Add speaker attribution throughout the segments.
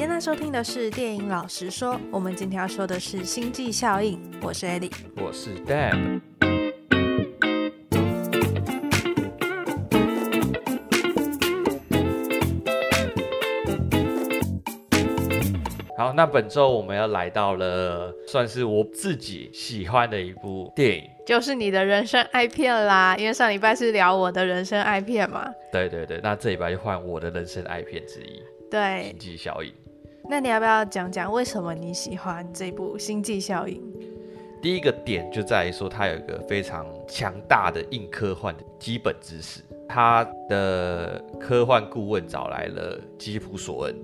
Speaker 1: 现在收听的是电影老实说，我们今天要说的是星际效应。我是 Ellie，
Speaker 2: 我是 Dan。好，那本周我们要来到了，算是我自己喜欢的一部电影，
Speaker 1: 就是你的人生爱片啦。因为上礼拜是聊我的人生爱片嘛。
Speaker 2: 对对对，那这礼拜就换我的人生爱片之一。
Speaker 1: 对，
Speaker 2: 星际效应。
Speaker 1: 那你要不要讲讲为什么你喜欢这部《星际效应》？
Speaker 2: 第一个点就在于说，它有一个非常强大的硬科幻的基本知识。它的科幻顾问找来了吉普索恩。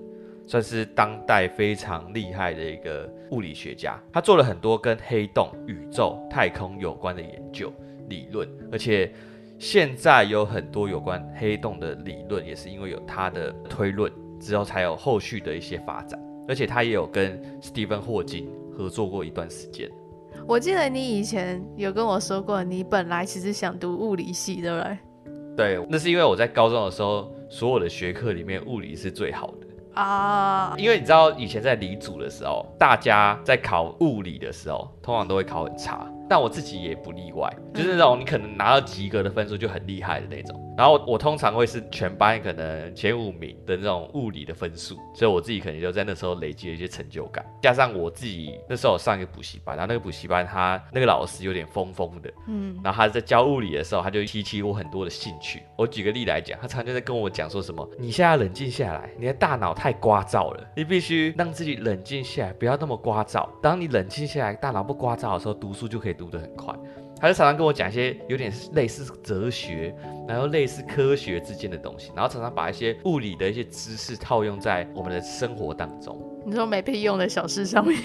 Speaker 2: 算是当代非常厉害的一个物理学家，他做了很多跟黑洞、宇宙、太空有关的研究理论，而且现在有很多有关黑洞的理论，也是因为有他的推论之后才有后续的一些发展。而且他也有跟史蒂芬·霍金合作过一段时间。
Speaker 1: 我记得你以前有跟我说过，你本来其实想读物理系，对不对？
Speaker 2: 对，那是因为我在高中的时候，所有的学科里面物理是最好的。
Speaker 1: 啊，uh,
Speaker 2: 因为你知道以前在理组的时候，大家在考物理的时候，通常都会考很差。但我自己也不例外，就是那种你可能拿到及格的分数就很厉害的那种。然后我，通常会是全班可能前五名的那种物理的分数，所以我自己可能就在那时候累积了一些成就感。加上我自己那时候有上一个补习班，然后那个补习班他那个老师有点疯疯的，嗯，然后他在教物理的时候，他就提起我很多的兴趣。我举个例来讲，他常常在跟我讲说什么：你现在冷静下来，你的大脑太聒噪了，你必须让自己冷静下来，不要那么聒噪。当你冷静下来，大脑不聒噪的时候，读书就可以读得很快。他就常常跟我讲一些有点类似哲学，然后类似科学之间的东西，然后常常把一些物理的一些知识套用在我们的生活当中。
Speaker 1: 你说没屁用的小事上面？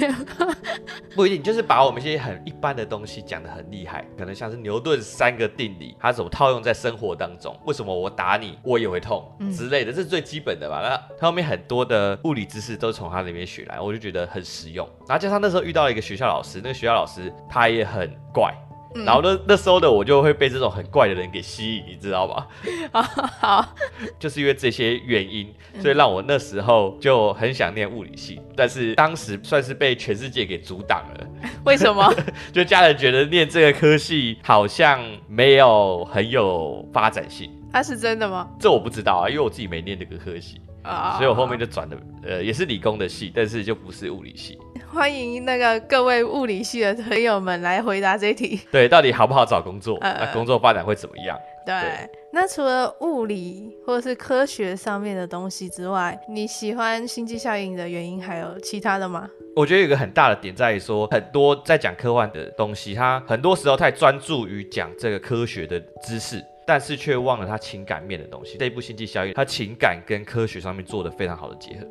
Speaker 2: 不一定，就是把我们一些很一般的东西讲得很厉害，可能像是牛顿三个定理，它怎么套用在生活当中？为什么我打你我也会痛之类的？这是最基本的吧？那他后面很多的物理知识都是从他那边学来，我就觉得很实用。然后加上那时候遇到了一个学校老师，那个学校老师他也很怪。然后那那时候的我就会被这种很怪的人给吸引，你知道吧？
Speaker 1: 好，
Speaker 2: 就是因为这些原因，所以让我那时候就很想念物理系，但是当时算是被全世界给阻挡了。
Speaker 1: 为什么？
Speaker 2: 就家人觉得念这个科系好像没有很有发展性。
Speaker 1: 它是真的吗？
Speaker 2: 这我不知道啊，因为我自己没念这个科系啊，所以我后面就转了，呃，也是理工的系，但是就不是物理系。
Speaker 1: 欢迎那个各位物理系的朋友们来回答这一题。
Speaker 2: 对，到底好不好找工作？呃、那工作发展会怎么样？
Speaker 1: 对，对那除了物理或者是科学上面的东西之外，你喜欢星际效应的原因还有其他的吗？
Speaker 2: 我觉得有一个很大的点在于说，很多在讲科幻的东西，它很多时候太专注于讲这个科学的知识，但是却忘了他情感面的东西。这一部星际效应，他情感跟科学上面做的非常好的结合。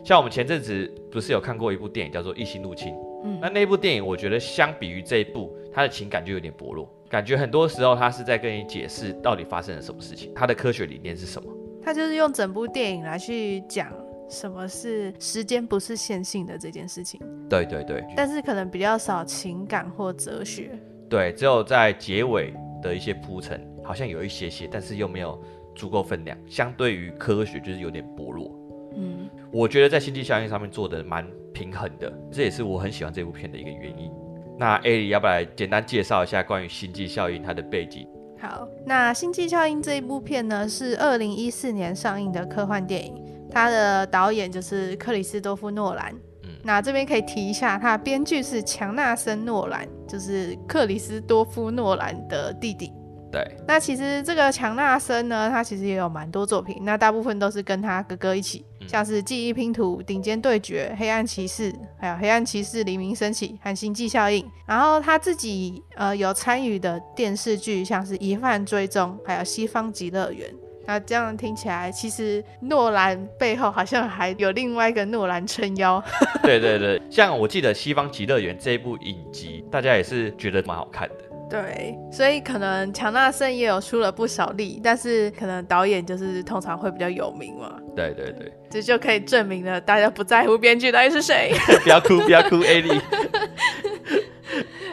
Speaker 2: 嗯。像我们前阵子不是有看过一部电影叫做《异星入侵》，嗯，那那部电影我觉得相比于这一部，它的情感就有点薄弱，感觉很多时候他是在跟你解释到底发生了什么事情，他的科学理念是什么。
Speaker 1: 他就是用整部电影来去讲什么是时间不是线性的这件事情。
Speaker 2: 对对对。
Speaker 1: 但是可能比较少情感或哲学。
Speaker 2: 对，只有在结尾的一些铺陈，好像有一些些，但是又没有足够分量，相对于科学就是有点薄弱。嗯，我觉得在星际效应上面做的蛮平衡的，这也是我很喜欢这部片的一个原因。那艾莉要不要来简单介绍一下关于星际效应它的背景？
Speaker 1: 好，那星际效应这一部片呢，是二零一四年上映的科幻电影，它的导演就是克里斯多夫诺兰。嗯，那这边可以提一下，他的编剧是强纳森诺兰，就是克里斯多夫诺兰的弟弟。
Speaker 2: 对，
Speaker 1: 那其实这个强纳森呢，他其实也有蛮多作品，那大部分都是跟他哥哥一起。像是记忆拼图、顶尖对决、黑暗骑士，还有黑暗骑士黎明升起和星际效应。然后他自己呃有参与的电视剧，像是疑犯追踪，还有西方极乐园。那这样听起来，其实诺兰背后好像还有另外一个诺兰撑腰。
Speaker 2: 对对对，像我记得西方极乐园这一部影集，大家也是觉得蛮好看的。
Speaker 1: 对，所以可能强纳森也有出了不少力，但是可能导演就是通常会比较有名嘛。
Speaker 2: 对对对，
Speaker 1: 这就可以证明了大家不在乎编剧到底是谁。
Speaker 2: 不要哭，不要哭，艾莉。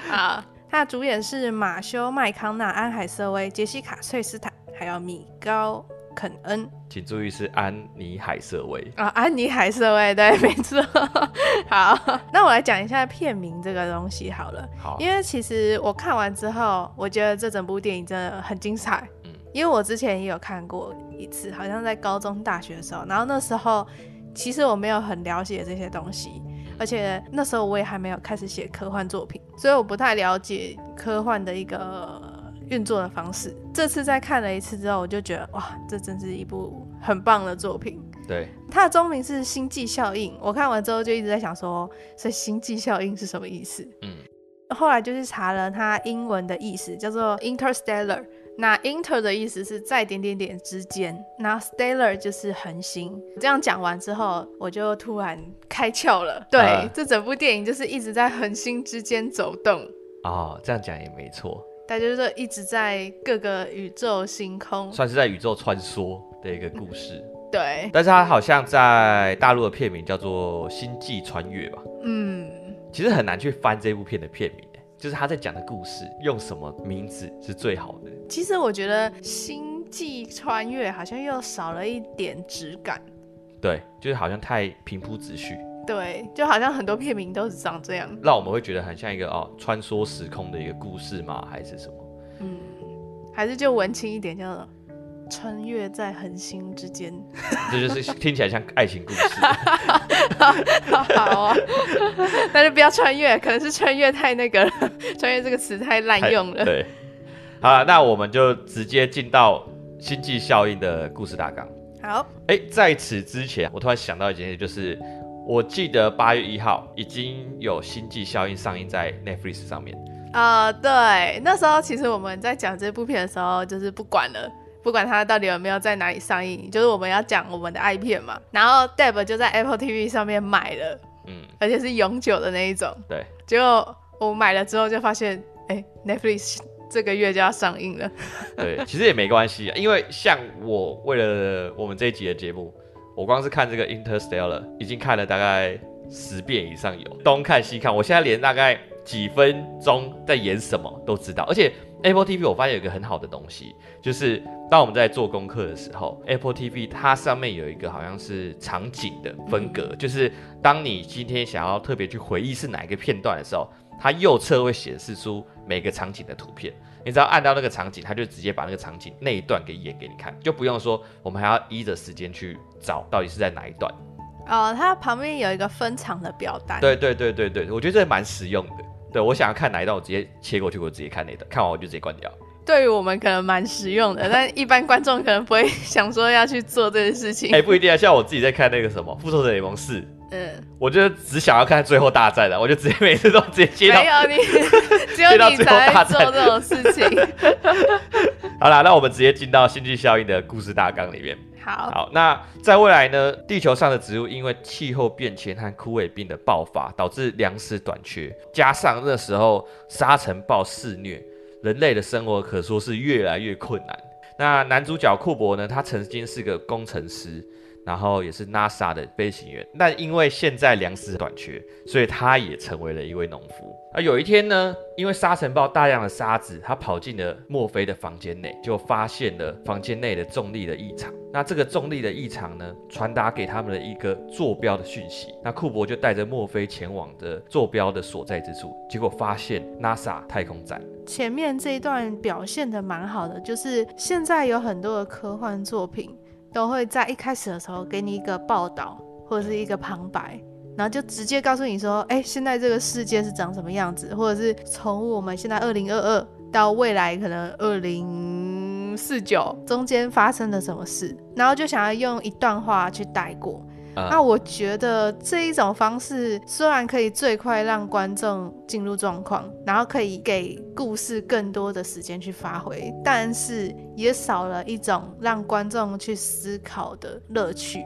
Speaker 1: 好，他的主演是马修麦康纳、安海瑟薇、杰西卡翠斯坦，还有米高肯恩。
Speaker 2: 请注意是安妮海瑟薇
Speaker 1: 啊，安妮海瑟薇，对，没错。好，那我来讲一下片名这个东西好了。
Speaker 2: 好，
Speaker 1: 因为其实我看完之后，我觉得这整部电影真的很精彩。嗯，因为我之前也有看过一次，好像在高中、大学的时候，然后那时候其实我没有很了解这些东西，而且那时候我也还没有开始写科幻作品，所以我不太了解科幻的一个。运作的方式，这次再看了一次之后，我就觉得哇，这真是一部很棒的作品。
Speaker 2: 对，
Speaker 1: 它的中名是《星际效应》，我看完之后就一直在想说，所以“星际效应”是什么意思？嗯，后来就去查了它英文的意思，叫做 “interstellar”。那 “inter” 的意思是在点点点之间，那 “stellar” 就是恒星。这样讲完之后，我就突然开窍了。对，呃、这整部电影就是一直在恒星之间走动。
Speaker 2: 哦，这样讲也没错。
Speaker 1: 大家就是一直在各个宇宙星空，
Speaker 2: 算是在宇宙穿梭的一个故事。
Speaker 1: 嗯、对，
Speaker 2: 但是它好像在大陆的片名叫做《星际穿越》吧？嗯，其实很难去翻这部片的片名，就是他在讲的故事用什么名字是最好的。
Speaker 1: 其实我觉得《星际穿越》好像又少了一点质感。
Speaker 2: 对，就是好像太平铺直叙。
Speaker 1: 对，就好像很多片名都是长这样，
Speaker 2: 让我们会觉得很像一个哦穿梭时空的一个故事吗？还是什么？
Speaker 1: 嗯，还是就文青一点，叫穿越在恒星之间。
Speaker 2: 这就是听起来像爱情故事。
Speaker 1: 好，好啊，那就不要穿越，可能是穿越太那个了，穿越这个词太滥用了。
Speaker 2: 对，好了，那我们就直接进到星际效应的故事大纲。
Speaker 1: 好，
Speaker 2: 哎，在此之前，我突然想到一件事，就是。我记得八月一号已经有《星际效应》上映在 Netflix 上面。
Speaker 1: 啊、呃，对，那时候其实我们在讲这部片的时候，就是不管了，不管它到底有没有在哪里上映，就是我们要讲我们的爱片嘛。然后 Deb 就在 Apple TV 上面买了，嗯，而且是永久的那一种。
Speaker 2: 对，
Speaker 1: 结果我买了之后就发现，哎，Netflix 这个月就要上映了。
Speaker 2: 对，其实也没关系，因为像我为了我们这一集的节目。我光是看这个 Interstellar 已经看了大概十遍以上有，东看西看，我现在连大概几分钟在演什么都知道。而且 Apple TV 我发现有一个很好的东西，就是当我们在做功课的时候，Apple TV 它上面有一个好像是场景的分隔，就是当你今天想要特别去回忆是哪一个片段的时候，它右侧会显示出每个场景的图片。你只要按到那个场景，他就直接把那个场景那一段给演给你看，就不用说我们还要依着时间去找到底是在哪一段。
Speaker 1: 哦，它旁边有一个分场的表单。
Speaker 2: 对对对对对，我觉得这蛮实用的。对，我想要看哪一段，我直接切过去，我直接看那段，看完我就直接关掉。
Speaker 1: 对于我们可能蛮实用的，但一般观众可能不会想说要去做这件事情。
Speaker 2: 哎、欸，不一定啊，像我自己在看那个什么《复仇者联盟四》。嗯，我就只想要看最后大战了，我就直接每次都直接接到。没有你，
Speaker 1: 只有你才会做这种事情。
Speaker 2: 好啦，那我们直接进到星际效应的故事大纲里面。
Speaker 1: 好，
Speaker 2: 好，那在未来呢，地球上的植物因为气候变迁和枯萎病的爆发，导致粮食短缺，加上那时候沙尘暴肆虐，人类的生活可说是越来越困难。那男主角库珀呢，他曾经是个工程师。然后也是 NASA 的飞行员，但因为现在粮食短缺，所以他也成为了一位农夫。而有一天呢，因为沙尘暴大量的沙子，他跑进了墨菲的房间内，就发现了房间内的重力的异常。那这个重力的异常呢，传达给他们的一个坐标的讯息。那库珀就带着墨菲前往的坐标的所在之处，结果发现 NASA 太空站。
Speaker 1: 前面这一段表现的蛮好的，就是现在有很多的科幻作品。都会在一开始的时候给你一个报道或者是一个旁白，然后就直接告诉你说，哎，现在这个世界是长什么样子，或者是从我们现在二零二二到未来可能二零四九中间发生了什么事，然后就想要用一段话去带过。那我觉得这一种方式虽然可以最快让观众进入状况，然后可以给故事更多的时间去发挥，但是也少了一种让观众去思考的乐趣。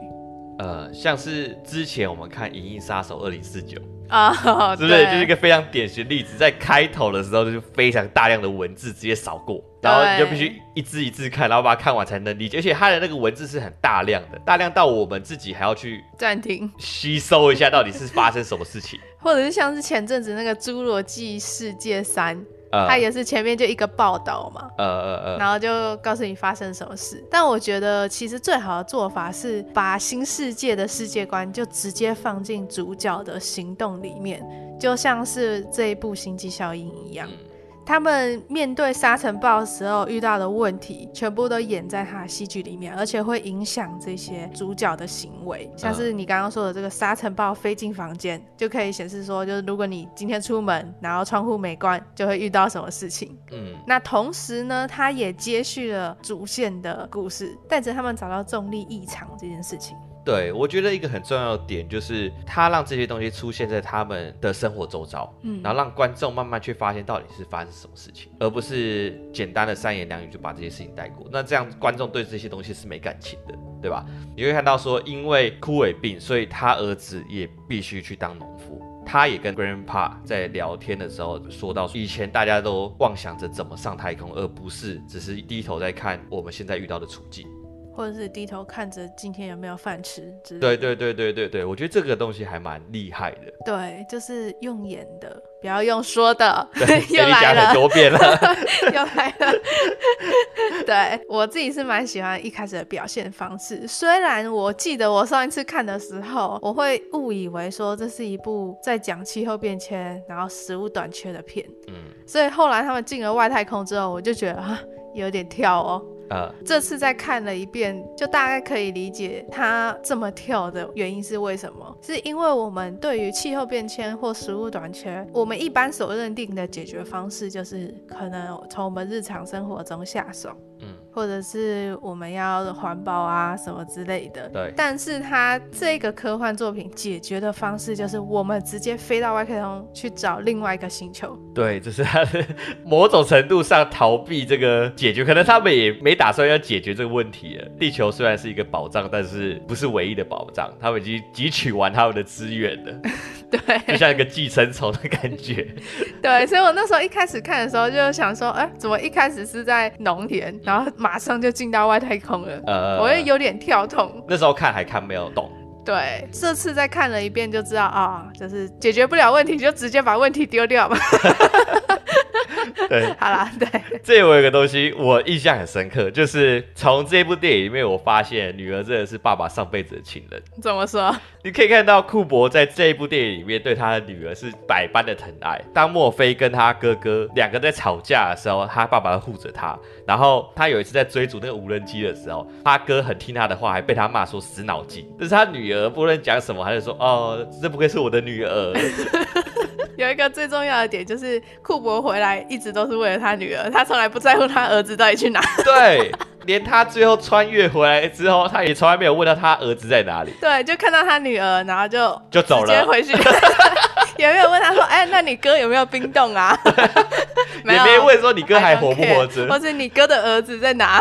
Speaker 2: 呃，像是之前我们看《银翼杀手二零四九》。
Speaker 1: 啊，
Speaker 2: 对不对？就是一个非常典型的例子，在开头的时候就是非常大量的文字直接扫过，然后你就必须一字一字看，然后把它看完才能理解。而且它的那个文字是很大量的，大量到我们自己还要去
Speaker 1: 暂停
Speaker 2: 吸收一下到底是发生什么事情，
Speaker 1: 或者是像是前阵子那个《侏罗纪世界三》，
Speaker 2: 呃，
Speaker 1: 它也是前面就一个报道嘛，
Speaker 2: 呃呃呃，
Speaker 1: 然后就告诉你发生什么事。但我觉得其实最好的做法是把新世界的世界观就直接放进主角的行动里面，就像是这一部《星际效应》一样。嗯他们面对沙尘暴的时候遇到的问题，全部都演在他的戏剧里面，而且会影响这些主角的行为。像是你刚刚说的这个沙尘暴飞进房间，就可以显示说，就是如果你今天出门，然后窗户没关，就会遇到什么事情。嗯，那同时呢，他也接续了主线的故事，带着他们找到重力异常这件事情。
Speaker 2: 对，我觉得一个很重要的点就是，他让这些东西出现在他们的生活周遭，嗯，然后让观众慢慢去发现到底是发生什么事情，而不是简单的三言两语就把这些事情带过。那这样观众对这些东西是没感情的，对吧？你会看到说，因为枯萎病，所以他儿子也必须去当农夫。他也跟 Grandpa 在聊天的时候说到，以前大家都妄想着怎么上太空，而不是只是低头在看我们现在遇到的处境。
Speaker 1: 或者是低头看着今天有没有饭吃之类的。
Speaker 2: 对对对对对对，我觉得这个东西还蛮厉害的。
Speaker 1: 对，就是用演的，不要用说的。
Speaker 2: 对，
Speaker 1: 又来了，
Speaker 2: 很多遍了，
Speaker 1: 又来了。对，我自己是蛮喜欢一开始的表现方式，虽然我记得我上一次看的时候，我会误以为说这是一部在讲气候变迁，然后食物短缺的片。嗯。所以后来他们进了外太空之后，我就觉得啊，有点跳哦。Uh, 这次再看了一遍，就大概可以理解他这么跳的原因是为什么？是因为我们对于气候变迁或食物短缺，我们一般所认定的解决方式就是可能从我们日常生活中下手。嗯。或者是我们要环保啊什么之类的，
Speaker 2: 对。
Speaker 1: 但是他这个科幻作品解决的方式就是我们直接飞到外太空去找另外一个星球。
Speaker 2: 对，这是他 的某种程度上逃避这个解决，可能他们也没打算要解决这个问题了。地球虽然是一个宝藏，但是不是唯一的宝藏，他们已经汲取完他们的资源了。
Speaker 1: 对，
Speaker 2: 就像一个寄生虫的感觉。
Speaker 1: 对，所以我那时候一开始看的时候就想说，哎，怎么一开始是在农田，然后。马上就进到外太空了，呃，我也有点跳痛。
Speaker 2: 那时候看还看没有懂，
Speaker 1: 对，这次再看了一遍就知道啊，就是解决不了问题就直接把问题丢掉吧。
Speaker 2: 对，
Speaker 1: 好啦，对，
Speaker 2: 这我有个东西我印象很深刻，就是从这部电影里面我发现女儿真的是爸爸上辈子的情人。
Speaker 1: 怎么说？
Speaker 2: 你可以看到库珀在这一部电影里面对他的女儿是百般的疼爱。当墨菲跟他哥哥两个在吵架的时候，他爸爸护着他。然后他有一次在追逐那个无人机的时候，他哥很听他的话，还被他骂说死脑筋。但是他女儿不论讲什么，他就说哦，这不愧是我的女儿。
Speaker 1: 有一个最重要的点就是库珀回来一直都是为了他女儿，他从来不在乎他儿子到底去哪。
Speaker 2: 对。连他最后穿越回来之后，他也从来没有问到他儿子在哪里。
Speaker 1: 对，就看到他女儿，然后就
Speaker 2: 就走了，直接
Speaker 1: 回去。也没有问他说：“哎、欸，那你哥有没有冰冻啊？”
Speaker 2: 没有也没问说你哥还活不活着，
Speaker 1: 或是你哥的儿子在哪？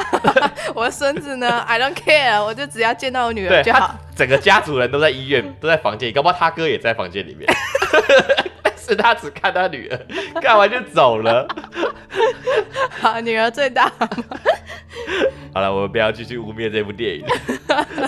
Speaker 1: 我的孙子呢？I don't care，我就只要见到我女儿就好。
Speaker 2: 整个家族人都在医院，都在房间里，搞不好他哥也在房间里面。是他只看他女儿，看完就走了。
Speaker 1: 好，女儿最大。
Speaker 2: 好了，我们不要继续污蔑这部电影，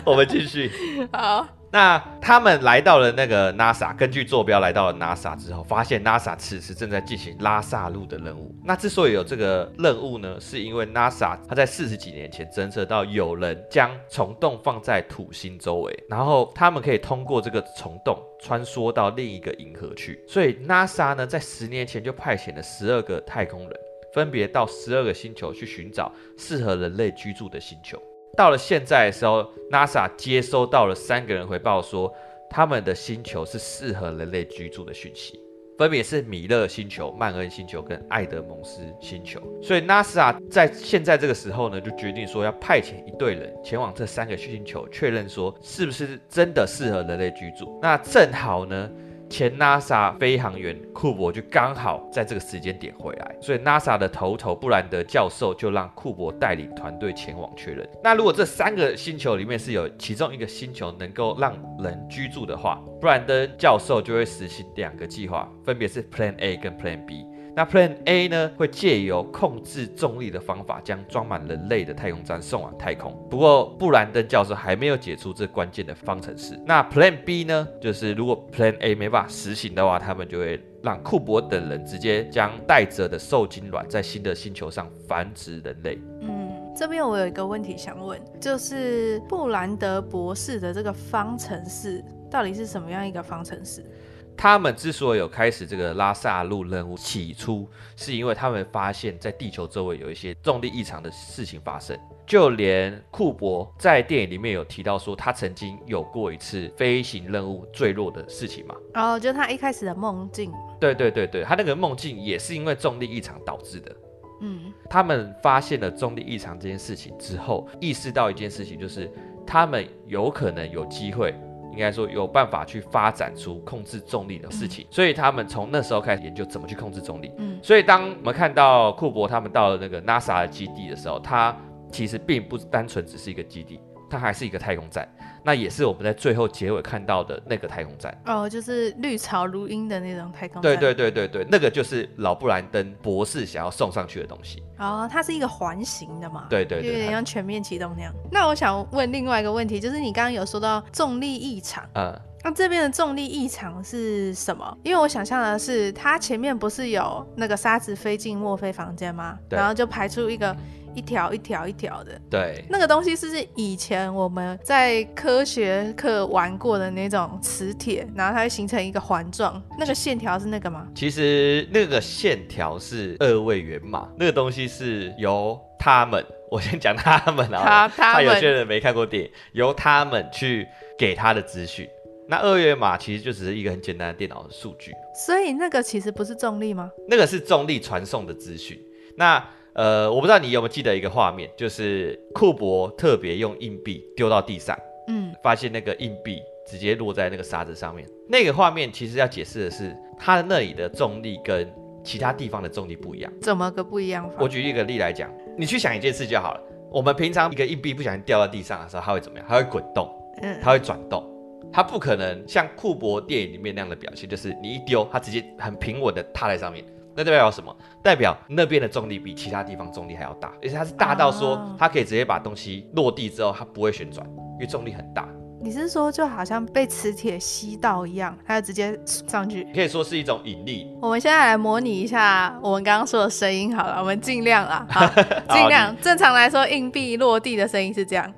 Speaker 2: 我们继续。
Speaker 1: 好，
Speaker 2: 那他们来到了那个 NASA，根据坐标来到了 NASA 之后，发现 NASA 此时正在进行拉萨路的任务。那之所以有这个任务呢，是因为 NASA 它在四十几年前侦测到有人将虫洞放在土星周围，然后他们可以通过这个虫洞穿梭到另一个银河去。所以 NASA 呢，在十年前就派遣了十二个太空人。分别到十二个星球去寻找适合人类居住的星球。到了现在的时候，NASA 接收到了三个人回报说，他们的星球是适合人类居住的讯息，分别是米勒星球、曼恩星球跟艾德蒙斯星球。所以 NASA 在现在这个时候呢，就决定说要派遣一队人前往这三个星球，确认说是不是真的适合人类居住。那正好呢。前 NASA 飞行员库珀就刚好在这个时间点回来，所以 NASA 的头头布兰德教授就让库珀带领团队前往确认。那如果这三个星球里面是有其中一个星球能够让人居住的话，布兰德教授就会实行两个计划，分别是 Plan A 跟 Plan B。那 Plan A 呢，会借由控制重力的方法，将装满人类的太空站送往太空。不过布兰登教授还没有解出这关键的方程式。那 Plan B 呢，就是如果 Plan A 没办法实行的话，他们就会让库珀等人直接将带着的受精卵在新的星球上繁殖人类。
Speaker 1: 嗯，这边我有一个问题想问，就是布兰德博士的这个方程式到底是什么样一个方程式？
Speaker 2: 他们之所以有开始这个拉萨路任务，起初是因为他们发现，在地球周围有一些重力异常的事情发生。就连库珀在电影里面有提到说，他曾经有过一次飞行任务坠落的事情嘛。
Speaker 1: 哦，就他一开始的梦境。
Speaker 2: 对对对对，他那个梦境也是因为重力异常导致的。
Speaker 1: 嗯，
Speaker 2: 他们发现了重力异常这件事情之后，意识到一件事情，就是他们有可能有机会。应该说有办法去发展出控制重力的事情，嗯、所以他们从那时候开始研究怎么去控制重力。嗯，所以当我们看到库珀他们到了那个 NASA 的基地的时候，它其实并不单纯只是一个基地。它还是一个太空站，那也是我们在最后结尾看到的那个太空站
Speaker 1: 哦，就是绿草如茵的那种太空站。
Speaker 2: 对对对对对，那个就是老布兰登博士想要送上去的东西。
Speaker 1: 哦，它是一个环形的嘛？
Speaker 2: 对对对，
Speaker 1: 有点像全面启动那样。那我想问另外一个问题，就是你刚刚有说到重力异常，嗯，那这边的重力异常是什么？因为我想象的是，它前面不是有那个沙子飞进墨菲房间吗？对然后就排出一个。一条一条一条的，
Speaker 2: 对，
Speaker 1: 那个东西是不是以前我们在科学课玩过的那种磁铁，然后它会形成一个环状，那个线条是那个吗？
Speaker 2: 其实那个线条是二位元码，那个东西是由他们，我先讲他们啊，他有些人没看过电影，由他们去给他的资讯。那二月码其实就只是一个很简单的电脑的数据，
Speaker 1: 所以那个其实不是重力吗？
Speaker 2: 那个是重力传送的资讯。那呃，我不知道你有没有记得一个画面，就是库珀特别用硬币丢到地上，嗯，发现那个硬币直接落在那个沙子上面。那个画面其实要解释的是，它那里的重力跟其他地方的重力不一样。
Speaker 1: 怎么个不一样法？
Speaker 2: 我举一个例来讲，你去想一件事就好了。我们平常一个硬币不小心掉到地上的时候，它会怎么样？它会滚动，嗯，它会转动，它不可能像库珀电影里面那样的表现，就是你一丢，它直接很平稳的踏在上面。那代表什么？代表那边的重力比其他地方重力还要大，而且它是大到说它可以直接把东西落地之后，它不会旋转，因为重力很大。
Speaker 1: 你是说就好像被磁铁吸到一样，它就直接上去？
Speaker 2: 可以说是一种引力。
Speaker 1: 我们现在来模拟一下我们刚刚说的声音好了，我们尽量啊，好，尽量。正常来说，硬币落地的声音是这样。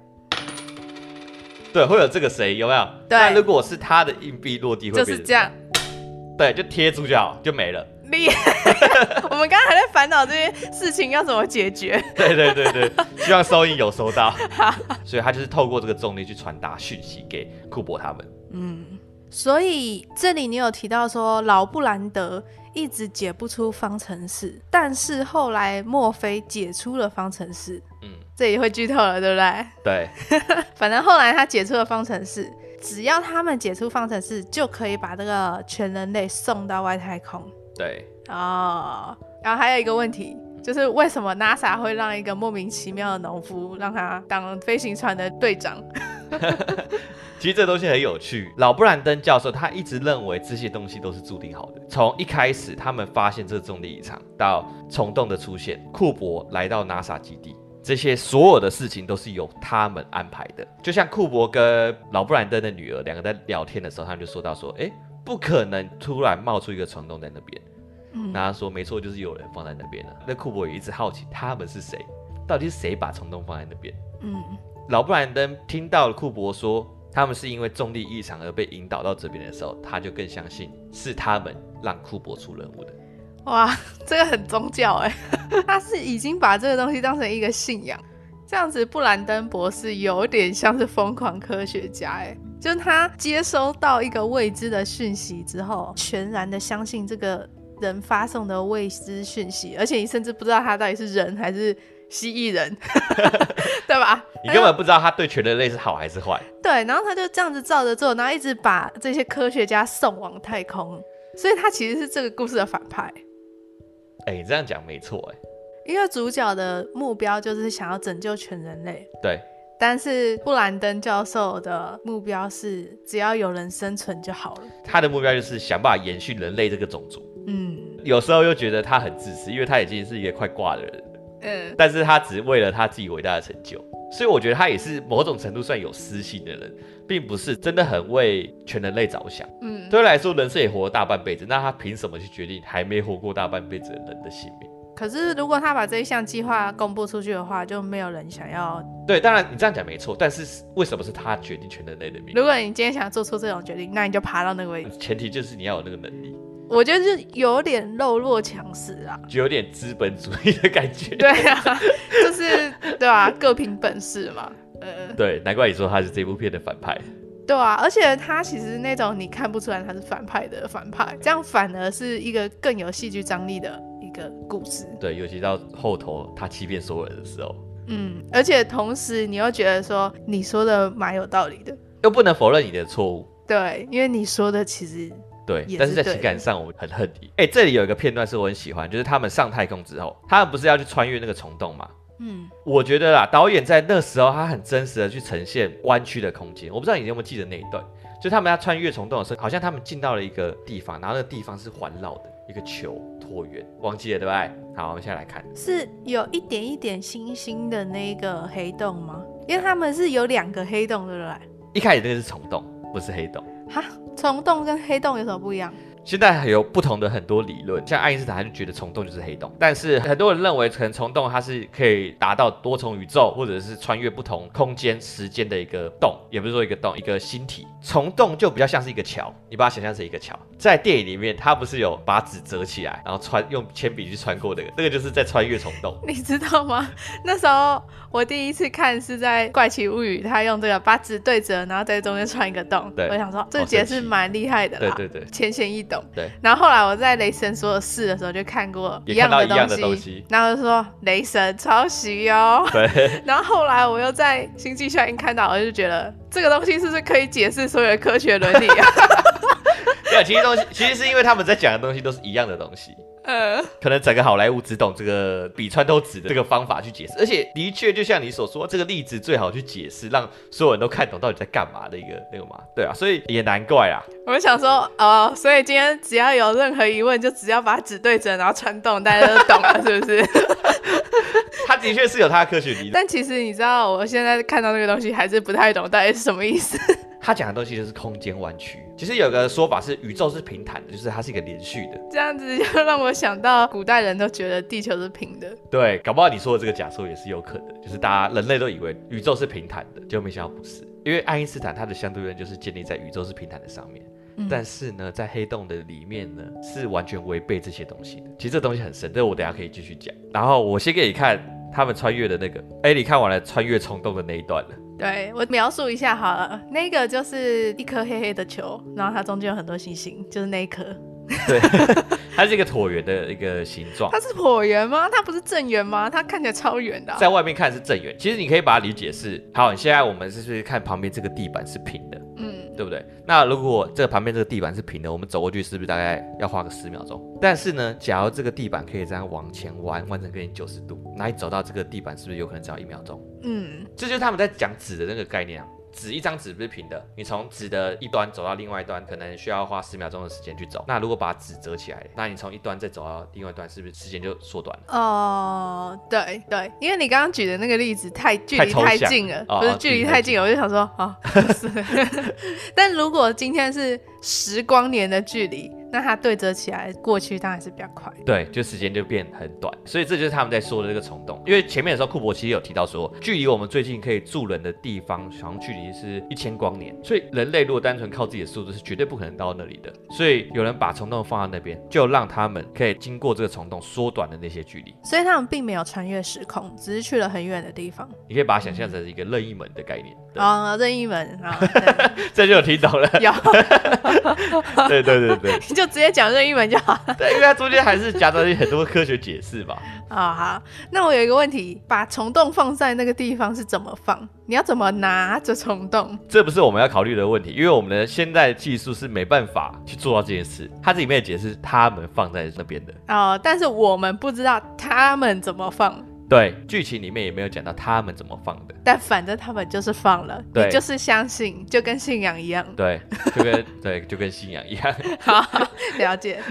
Speaker 2: 对，会有这个声音，有没有？对。那如果是它的硬币落地会，会
Speaker 1: 就是这样。
Speaker 2: 对，就贴住就好，就没了。
Speaker 1: 厉害！我们刚刚还在烦恼这些事情要怎么解决。
Speaker 2: 对对对对，希望收音有收到。所以他就是透过这个重力去传达讯息给库珀他们。
Speaker 1: 嗯，所以这里你有提到说老布兰德一直解不出方程式，但是后来墨菲解出了方程式。嗯，这也会剧透了，对不对？
Speaker 2: 对。
Speaker 1: 反正后来他解出了方程式。只要他们解出方程式，就可以把这个全人类送到外太空。
Speaker 2: 对
Speaker 1: 哦，然后还有一个问题，就是为什么 NASA 会让一个莫名其妙的农夫让他当飞行船的队长？
Speaker 2: 其实这东西很有趣。老布兰登教授他一直认为这些东西都是注定好的。从一开始他们发现这个重力异常，到虫洞的出现，库珀来到 NASA 基地。这些所有的事情都是由他们安排的，就像库珀跟老布兰登的女儿两个在聊天的时候，他们就说到说，哎，不可能突然冒出一个虫洞在那边。嗯，然后他说没错，就是有人放在那边了。那库珀也一直好奇他们是谁，到底是谁把虫洞放在那边？嗯，老布兰登听到了库珀说他们是因为重力异常而被引导到这边的时候，他就更相信是他们让库珀出任务的。
Speaker 1: 哇，这个很宗教哎，他是已经把这个东西当成一个信仰，这样子布兰登博士有点像是疯狂科学家哎，就是他接收到一个未知的讯息之后，全然的相信这个人发送的未知讯息，而且你甚至不知道他到底是人还是蜥蜴人，对吧？
Speaker 2: 你根本不知道他对全人类是好还是坏。
Speaker 1: 对，然后他就这样子照着做，然后一直把这些科学家送往太空，所以他其实是这个故事的反派。
Speaker 2: 哎、欸，你这样讲没错哎，
Speaker 1: 因为主角的目标就是想要拯救全人类。
Speaker 2: 对，
Speaker 1: 但是布兰登教授的目标是只要有人生存就好了。
Speaker 2: 他的目标就是想办法延续人类这个种族。
Speaker 1: 嗯，
Speaker 2: 有时候又觉得他很自私，因为他已经是一个快挂的人，
Speaker 1: 嗯，
Speaker 2: 但是他只为了他自己伟大的成就，所以我觉得他也是某种程度算有私心的人，并不是真的很为全人类着想。
Speaker 1: 嗯，
Speaker 2: 对他来说，人生也活了大半辈子，那他凭什么去决定还没活过大半辈子的人的性命？
Speaker 1: 可是如果他把这一项计划公布出去的话，就没有人想要。
Speaker 2: 对，当然你这样讲没错，但是为什么是他决定全人类的命运？
Speaker 1: 如果你今天想做出这种决定，那你就爬到那个位置。
Speaker 2: 前提就是你要有那个能力。
Speaker 1: 我觉得就有点弱肉强食啊，
Speaker 2: 就有点资本主义的感觉。
Speaker 1: 对啊，就是对啊，各凭本事嘛。呃，
Speaker 2: 对，难怪你说他是这部片的反派。
Speaker 1: 对啊，而且他其实那种你看不出来他是反派的反派，这样反而是一个更有戏剧张力的一个故事。
Speaker 2: 对，尤其到后头他欺骗所有人的时候。
Speaker 1: 嗯，而且同时你又觉得说你说的蛮有道理的，
Speaker 2: 又不能否认你的错误。
Speaker 1: 对，因为你说的其实
Speaker 2: 对，
Speaker 1: 是
Speaker 2: 但是在情感上我很恨你。哎、欸，这里有一个片段是我很喜欢，就是他们上太空之后，他们不是要去穿越那个虫洞吗？
Speaker 1: 嗯，
Speaker 2: 我觉得啦，导演在那时候他很真实的去呈现弯曲的空间。我不知道你有没有记得那一段，就他们要穿越虫洞的时候，好像他们进到了一个地方，然后那个地方是环绕的一个球椭圆，忘记了对不对？好，我们现在来看，
Speaker 1: 是有一点一点星星的那个黑洞吗？因为他们是有两个黑洞，对不对？
Speaker 2: 一开始那个是虫洞，不是黑洞。
Speaker 1: 哈，虫洞跟黑洞有什么不一样？
Speaker 2: 现在还有不同的很多理论，像爱因斯坦他就觉得虫洞就是黑洞，但是很多人认为可能虫洞它是可以达到多重宇宙，或者是穿越不同空间时间的一个洞，也不是说一个洞，一个星体。虫洞就比较像是一个桥，你把它想象成一个桥。在电影里面，它不是有把纸折起来，然后穿用铅笔去穿过那个，那个就是在穿越虫洞。
Speaker 1: 你知道吗？那时候我第一次看是在《怪奇物语》，他用这个把纸对折，然后在中间穿一个洞。
Speaker 2: 对，
Speaker 1: 我想说这解释蛮厉害的啦。
Speaker 2: 对对对，
Speaker 1: 浅显易懂。
Speaker 2: 对，
Speaker 1: 然后后来我在雷神说的事的时候就看过一样的东西，然后就说雷神抄袭哦。
Speaker 2: 对，
Speaker 1: 然后后来我又在星际效应看到，我就觉得这个东西是不是可以解释所有的科学伦理啊？
Speaker 2: 对，其实东西其实是因为他们在讲的东西都是一样的东西。呃，可能整个好莱坞只懂这个比穿透纸的这个方法去解释，而且的确就像你所说，这个例子最好去解释，让所有人都看懂到底在干嘛的一个那个嘛，对啊，所以也难怪啊。
Speaker 1: 我们想说，哦，所以今天只要有任何疑问，就只要把纸对准，然后穿洞，大家都懂了，是不是？
Speaker 2: 他的确是有他的科学理论，
Speaker 1: 但其实你知道，我现在看到那个东西还是不太懂，到底是什么意思？
Speaker 2: 他讲的东西就是空间弯曲。其实有个说法是宇宙是平坦的，就是它是一个连续的。
Speaker 1: 这样子就让我想到古代人都觉得地球是平的。
Speaker 2: 对，搞不好你说的这个假说也是有可能，就是大家人类都以为宇宙是平坦的，就没想到不是。因为爱因斯坦他的相对论就是建立在宇宙是平坦的上面，嗯、但是呢，在黑洞的里面呢是完全违背这些东西的。其实这东西很深，这我等下可以继续讲。然后我先给你看他们穿越的那个，哎，你看完了穿越虫洞的那一段了。
Speaker 1: 对，我描述一下好了，那个就是一颗黑黑的球，然后它中间有很多星星，就是那一颗。
Speaker 2: 对，它是一个椭圆的一个形状。
Speaker 1: 它是椭圆吗？它不是正圆吗？它看起来超圆的啊。
Speaker 2: 在外面看是正圆，其实你可以把它理解是，好，你现在我们是不是看旁边这个地板是平的？嗯。对不对？那如果这个旁边这个地板是平的，我们走过去是不是大概要花个十秒钟？但是呢，假如这个地板可以这样往前弯，弯成跟你九十度，那你走到这个地板是不是有可能只要一秒钟？嗯，这就是他们在讲纸的那个概念啊。纸一张纸不是平的，你从纸的一端走到另外一端，可能需要花十秒钟的时间去走。那如果把纸折起来，那你从一端再走到另外一端，是不是时间就缩短了？
Speaker 1: 哦，对对，因为你刚刚举的那个例子太距离太近了，不是距离太近了，我就想说啊，是。但如果今天是十光年的距离。那它对折起来过去当然是比较快，
Speaker 2: 对，就时间就变很短，所以这就是他们在说的这个虫洞。因为前面的时候库珀其实有提到说，距离我们最近可以住人的地方，好像距离是一千光年，所以人类如果单纯靠自己的速度是绝对不可能到那里的。所以有人把虫洞放在那边，就让他们可以经过这个虫洞缩短的那些距离。
Speaker 1: 所以他们并没有穿越时空，只是去了很远的地方。
Speaker 2: 你可以把它想象成一个任意门的概念。
Speaker 1: 啊、哦，任意门啊，
Speaker 2: 这就有听懂了。有，对对对对，
Speaker 1: 就。直接讲任意门就好了。
Speaker 2: 对，因为它中间还是夹杂很多科学解释吧。
Speaker 1: 啊、哦，好，那我有一个问题，把虫洞放在那个地方是怎么放？你要怎么拿着虫洞？
Speaker 2: 这不是我们要考虑的问题，因为我们的现在技术是没办法去做到这件事。它这里面的解释，他们放在那边的。
Speaker 1: 哦，但是我们不知道他们怎么放。
Speaker 2: 对，剧情里面也没有讲到他们怎么放的，
Speaker 1: 但反正他们就是放了，对，你就是相信，就跟信仰一样。
Speaker 2: 对，就跟对，就跟信仰一样。
Speaker 1: 好，了解。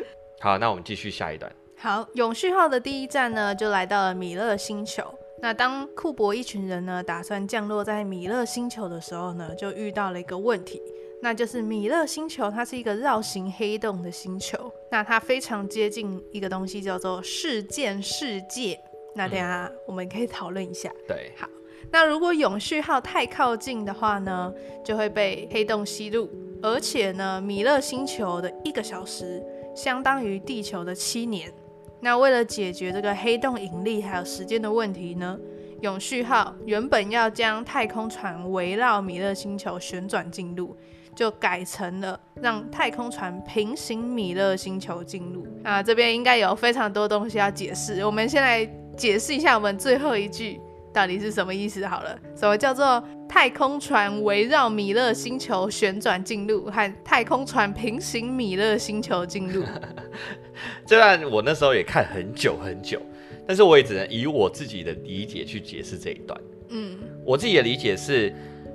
Speaker 2: 好，那我们继续下一段。
Speaker 1: 好，永续号的第一站呢，就来到了米勒星球。那当库珀一群人呢，打算降落在米勒星球的时候呢，就遇到了一个问题，那就是米勒星球它是一个绕行黑洞的星球，那它非常接近一个东西叫做事件世界。那等下我们可以讨论一下。
Speaker 2: 嗯、对，
Speaker 1: 好。那如果永续号太靠近的话呢，就会被黑洞吸入，而且呢，米勒星球的一个小时相当于地球的七年。那为了解决这个黑洞引力还有时间的问题呢，永续号原本要将太空船围绕米勒星球旋转进入，就改成了让太空船平行米勒星球进入。啊，这边应该有非常多东西要解释，我们先来解释一下我们最后一句。到底是什么意思？好了，什么叫做太空船围绕米勒星球旋转进入，和太空船平行米勒星球进入？
Speaker 2: 这段我那时候也看很久很久，但是我也只能以我自己的理解去解释这一段。嗯，我自己的理解是，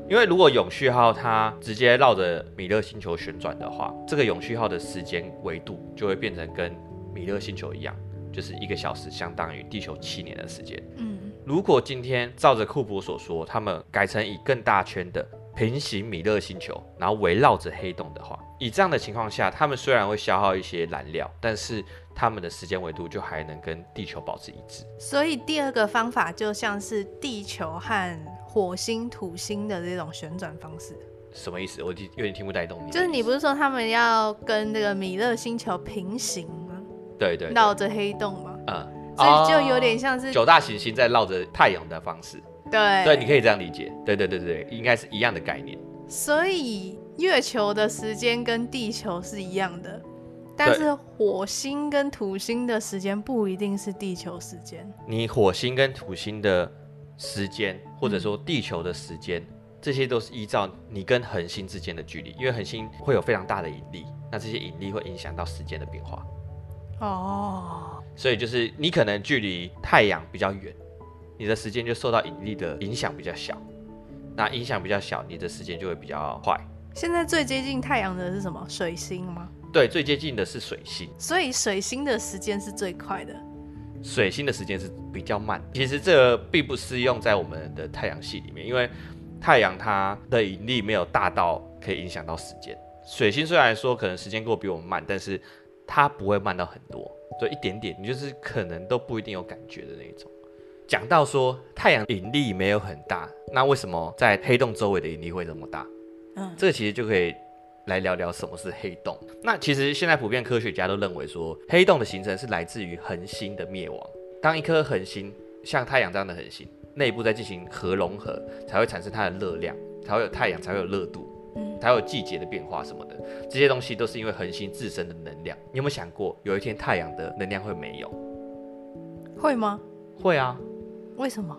Speaker 2: 因为如果永续号它直接绕着米勒星球旋转的话，这个永续号的时间维度就会变成跟米勒星球一样，就是一个小时相当于地球七年的时间。嗯。如果今天照着库珀所说，他们改成以更大圈的平行米勒星球，然后围绕着黑洞的话，以这样的情况下，他们虽然会消耗一些燃料，但是他们的时间维度就还能跟地球保持一致。
Speaker 1: 所以第二个方法就像是地球和火星、土星的这种旋转方式。
Speaker 2: 什么意思？我有点听不太懂你。
Speaker 1: 就是你不是说他们要跟这个米勒星球平行
Speaker 2: 吗？对对，
Speaker 1: 绕着黑洞嘛？
Speaker 2: 嗯。
Speaker 1: 所以就有点像是、哦、
Speaker 2: 九大行星在绕着太阳的方式，
Speaker 1: 对
Speaker 2: 对，你可以这样理解，对对对对，应该是一样的概念。
Speaker 1: 所以月球的时间跟地球是一样的，但是火星跟土星的时间不一定是地球时间。
Speaker 2: 你火星跟土星的时间，或者说地球的时间，嗯、这些都是依照你跟恒星之间的距离，因为恒星会有非常大的引力，那这些引力会影响到时间的变化。
Speaker 1: 哦。
Speaker 2: 所以就是你可能距离太阳比较远，你的时间就受到引力的影响比较小。那影响比较小，你的时间就会比较快。
Speaker 1: 现在最接近太阳的是什么？水星吗？
Speaker 2: 对，最接近的是水星。
Speaker 1: 所以水星的时间是最快的。
Speaker 2: 水星的时间是比较慢。其实这个并不适用在我们的太阳系里面，因为太阳它的引力没有大到可以影响到时间。水星虽然说可能时间过比我们慢，但是它不会慢到很多。就，一点点，你就是可能都不一定有感觉的那种。讲到说太阳引力没有很大，那为什么在黑洞周围的引力会这么大？嗯，这个其实就可以来聊聊什么是黑洞。那其实现在普遍科学家都认为说，黑洞的形成是来自于恒星的灭亡。当一颗恒星像太阳这样的恒星内部在进行核融合，才会产生它的热量，才会有太阳，才会有热度。才有季节的变化什么的，这些东西都是因为恒星自身的能量。你有没有想过，有一天太阳的能量会没有？
Speaker 1: 会吗？
Speaker 2: 会啊。
Speaker 1: 为什么？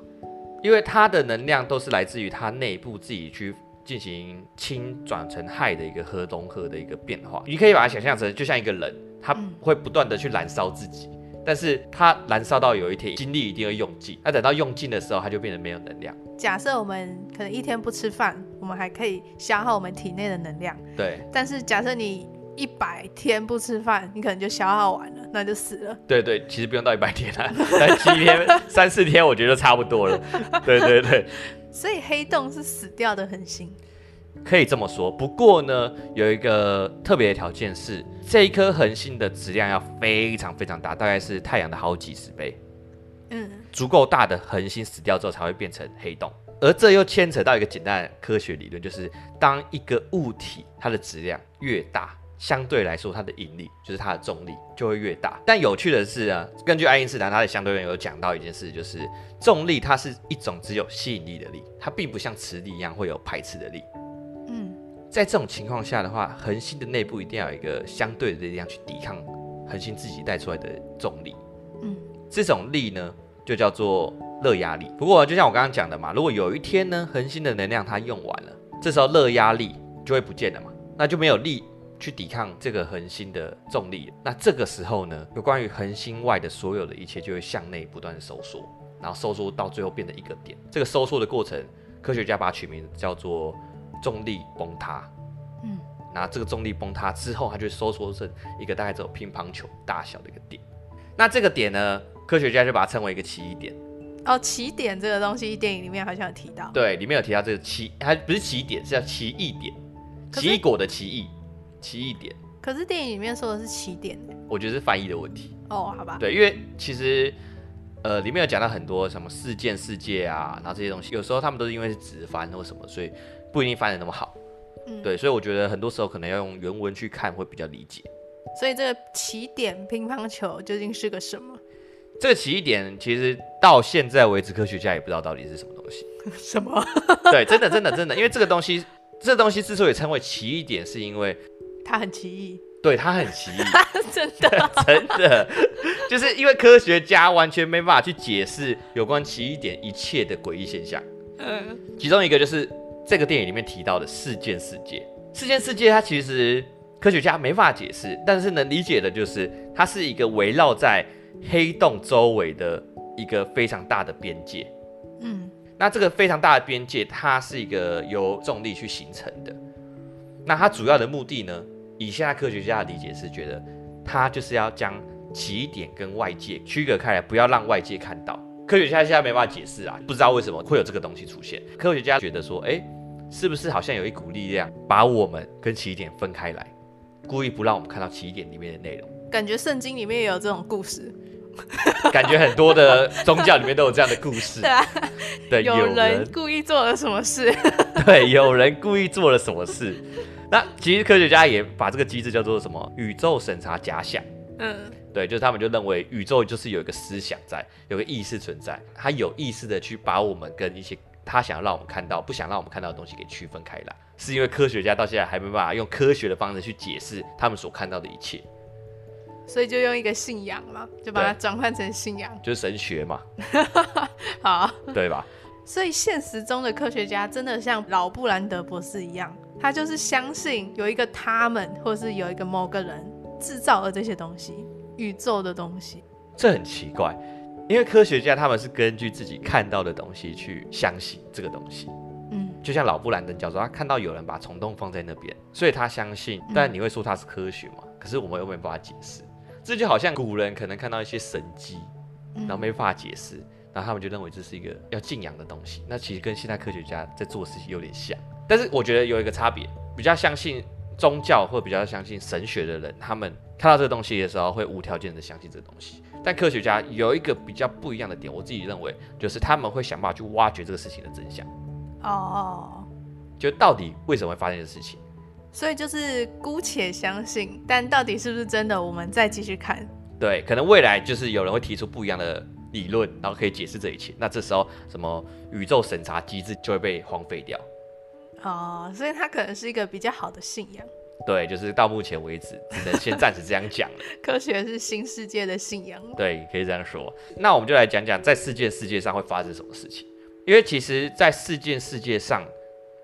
Speaker 2: 因为它的能量都是来自于它内部自己去进行氢转成氦的一个核融合的一个变化。你可以把它想象成，就像一个人，他会不断的去燃烧自己。嗯但是它燃烧到有一天精力一定会用尽，那等到用尽的时候，它就变得没有能量。
Speaker 1: 假设我们可能一天不吃饭，我们还可以消耗我们体内的能量。
Speaker 2: 对。
Speaker 1: 但是假设你一百天不吃饭，你可能就消耗完了，那就死了。
Speaker 2: 对对，其实不用到一百天啊，三七天、三四天，我觉得差不多了。对对对。
Speaker 1: 所以黑洞是死掉的恒星。
Speaker 2: 可以这么说，不过呢，有一个特别的条件是，这一颗恒星的质量要非常非常大，大概是太阳的好几十倍。嗯，足够大的恒星死掉之后才会变成黑洞，而这又牵扯到一个简单的科学理论，就是当一个物体它的质量越大，相对来说它的引力，就是它的重力就会越大。但有趣的是啊，根据爱因斯坦他的相对论有讲到一件事，就是重力它是一种只有吸引力的力，它并不像磁力一样会有排斥的力。在这种情况下的话，恒星的内部一定要有一个相对的力量去抵抗恒星自己带出来的重力。嗯，这种力呢，就叫做热压力。不过，就像我刚刚讲的嘛，如果有一天呢，恒星的能量它用完了，这时候热压力就会不见了嘛，那就没有力去抵抗这个恒星的重力。那这个时候呢，有关于恒星外的所有的一切就会向内不断的收缩，然后收缩到最后变成一个点。这个收缩的过程，科学家把它取名叫做。重力崩塌，嗯，然后这个重力崩塌之后，它就收缩成一个大概只有乒乓球大小的一个点。那这个点呢，科学家就把它称为一个奇异点。
Speaker 1: 哦，奇点这个东西，电影里面好像有提到。
Speaker 2: 对，里面有提到这个奇，它不是奇点，是叫奇异点，奇异果的奇异，奇异点。
Speaker 1: 可是电影里面说的是奇点，
Speaker 2: 我觉得是翻译的问题。
Speaker 1: 哦，好吧。
Speaker 2: 对，因为其实呃，里面有讲到很多什么事件、世界啊，然后这些东西，有时候他们都是因为是直翻或什么，所以不一定翻得那么好。嗯，对，所以我觉得很多时候可能要用原文去看会比较理解。
Speaker 1: 所以这个起点乒乓球究竟是个什么？
Speaker 2: 这个奇异点其实到现在为止，科学家也不知道到底是什么东西。
Speaker 1: 什么？
Speaker 2: 对，真的，真的，真的，因为这个东西，这个东西之所以称为奇异点，是因为
Speaker 1: 它很奇异。
Speaker 2: 对，它很奇异，
Speaker 1: 真的，
Speaker 2: 真的，就是因为科学家完全没办法去解释有关奇异点一切的诡异现象。嗯，其中一个就是这个电影里面提到的事件世界。事件世界，它其实科学家没法解释，但是能理解的就是它是一个围绕在。黑洞周围的一个非常大的边界，嗯，那这个非常大的边界，它是一个由重力去形成的。那它主要的目的呢，以现在科学家的理解是觉得，它就是要将奇点跟外界区隔开来，不要让外界看到。科学家现在没办法解释啊，不知道为什么会有这个东西出现。科学家觉得说，哎，是不是好像有一股力量把我们跟起点分开来，故意不让我们看到起点里面的内容？
Speaker 1: 感觉圣经里面也有这种故事。
Speaker 2: 感觉很多的宗教里面都有这样的故事。
Speaker 1: 对啊，对，有人故意做了什么事？
Speaker 2: 对，有人故意做了什么事？那其实科学家也把这个机制叫做什么？宇宙审查假想。嗯，对，就是他们就认为宇宙就是有一个思想在，有个意识存在，他有意识的去把我们跟一些他想要让我们看到、不想让我们看到的东西给区分开来。是因为科学家到现在还没办法用科学的方式去解释他们所看到的一切。
Speaker 1: 所以就用一个信仰嘛，就把它转换成信仰，
Speaker 2: 就是神学嘛，
Speaker 1: 好，
Speaker 2: 对吧？
Speaker 1: 所以现实中的科学家真的像老布兰德博士一样，他就是相信有一个他们，或是有一个某个人制造了这些东西，宇宙的东西。
Speaker 2: 这很奇怪，因为科学家他们是根据自己看到的东西去相信这个东西。嗯，就像老布兰登教授，他看到有人把虫洞放在那边，所以他相信。但你会说他是科学吗？可是我们又没办法解释。这就好像古人可能看到一些神迹，然后没办法解释，然后他们就认为这是一个要敬仰的东西。那其实跟现代科学家在做事情有点像，但是我觉得有一个差别，比较相信宗教或比较相信神学的人，他们看到这个东西的时候会无条件的相信这个东西。但科学家有一个比较不一样的点，我自己认为就是他们会想办法去挖掘这个事情的真相。哦，就到底为什么会发生这个事情？
Speaker 1: 所以就是姑且相信，但到底是不是真的，我们再继续看。
Speaker 2: 对，可能未来就是有人会提出不一样的理论，然后可以解释这一切。那这时候，什么宇宙审查机制就会被荒废掉。
Speaker 1: 哦，所以它可能是一个比较好的信仰。
Speaker 2: 对，就是到目前为止，只能先暂时这样讲了。
Speaker 1: 科学是新世界的信仰。
Speaker 2: 对，可以这样说。那我们就来讲讲，在事件世界上会发生什么事情。因为其实，在事件世界上，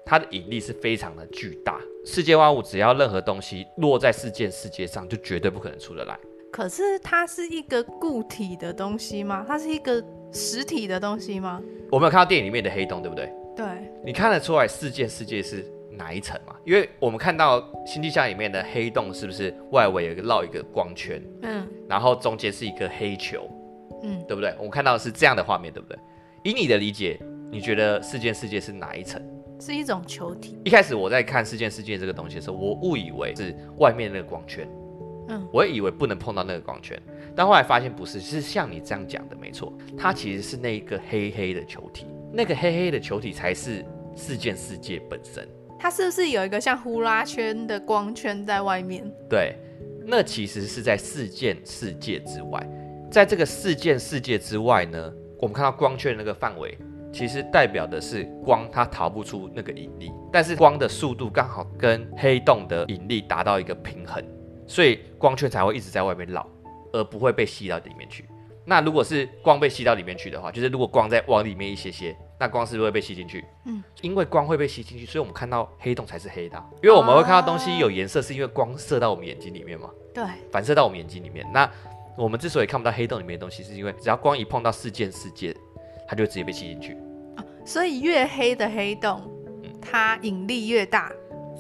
Speaker 2: 它的引力是非常的巨大。世界万物只要任何东西落在事件世界上，就绝对不可能出得来。
Speaker 1: 可是它是一个固体的东西吗？它是一个实体的东西吗？
Speaker 2: 我们有看到电影里面的黑洞，对不对？
Speaker 1: 对。
Speaker 2: 你看得出来事件世界是哪一层嘛？因为我们看到星际下里面的黑洞，是不是外围有一个绕一个光圈？嗯。然后中间是一个黑球，嗯，对不对？我们看到的是这样的画面，对不对？以你的理解，你觉得事件世界是哪一层？
Speaker 1: 是一种球体。
Speaker 2: 一开始我在看事件世界这个东西的时候，我误以为是外面那个光圈，嗯，我以为不能碰到那个光圈，但后来发现不是，是像你这样讲的没错，它其实是那一个黑黑的球体，那个黑黑的球体才是事件世界本身。
Speaker 1: 它是不是有一个像呼啦圈的光圈在外面？
Speaker 2: 对，那其实是在事件世界之外，在这个事件世界之外呢，我们看到光圈的那个范围。其实代表的是光，它逃不出那个引力，但是光的速度刚好跟黑洞的引力达到一个平衡，所以光圈才会一直在外面绕，而不会被吸到里面去。那如果是光被吸到里面去的话，就是如果光再往里面一些些，那光是不是会被吸进去？嗯，因为光会被吸进去，所以我们看到黑洞才是黑的，因为我们会看到东西有颜色，是因为光射到我们眼睛里面嘛？
Speaker 1: 对，
Speaker 2: 反射到我们眼睛里面。那我们之所以看不到黑洞里面的东西，是因为只要光一碰到事件世界，它就直接被吸进去。
Speaker 1: 所以越黑的黑洞，它引力越大，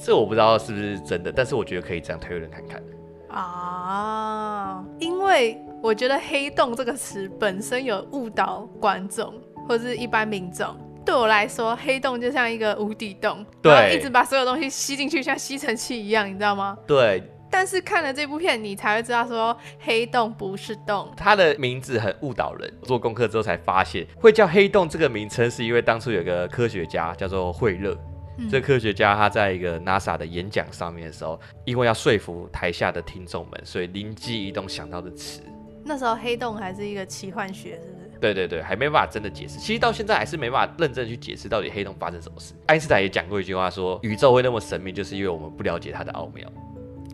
Speaker 2: 这我不知道是不是真的，但是我觉得可以这样推论看看。
Speaker 1: 啊，因为我觉得“黑洞”这个词本身有误导观众或者是一般民众。对我来说，黑洞就像一个无底洞，对，一直把所有东西吸进去，像吸尘器一样，你知道吗？
Speaker 2: 对。
Speaker 1: 但是看了这部片，你才会知道说黑洞不是洞。
Speaker 2: 它的名字很误导人。做功课之后才发现，会叫黑洞这个名称，是因为当初有个科学家叫做惠勒。嗯、这科学家他在一个 NASA 的演讲上面的时候，因为要说服台下的听众们，所以灵机一动想到的词。
Speaker 1: 那时候黑洞还是一个奇幻学，是不是？
Speaker 2: 对对对，还没办法真的解释。其实到现在还是没办法认真去解释到底黑洞发生什么事。爱因斯坦也讲过一句话说，说宇宙会那么神秘，就是因为我们不了解它的奥妙。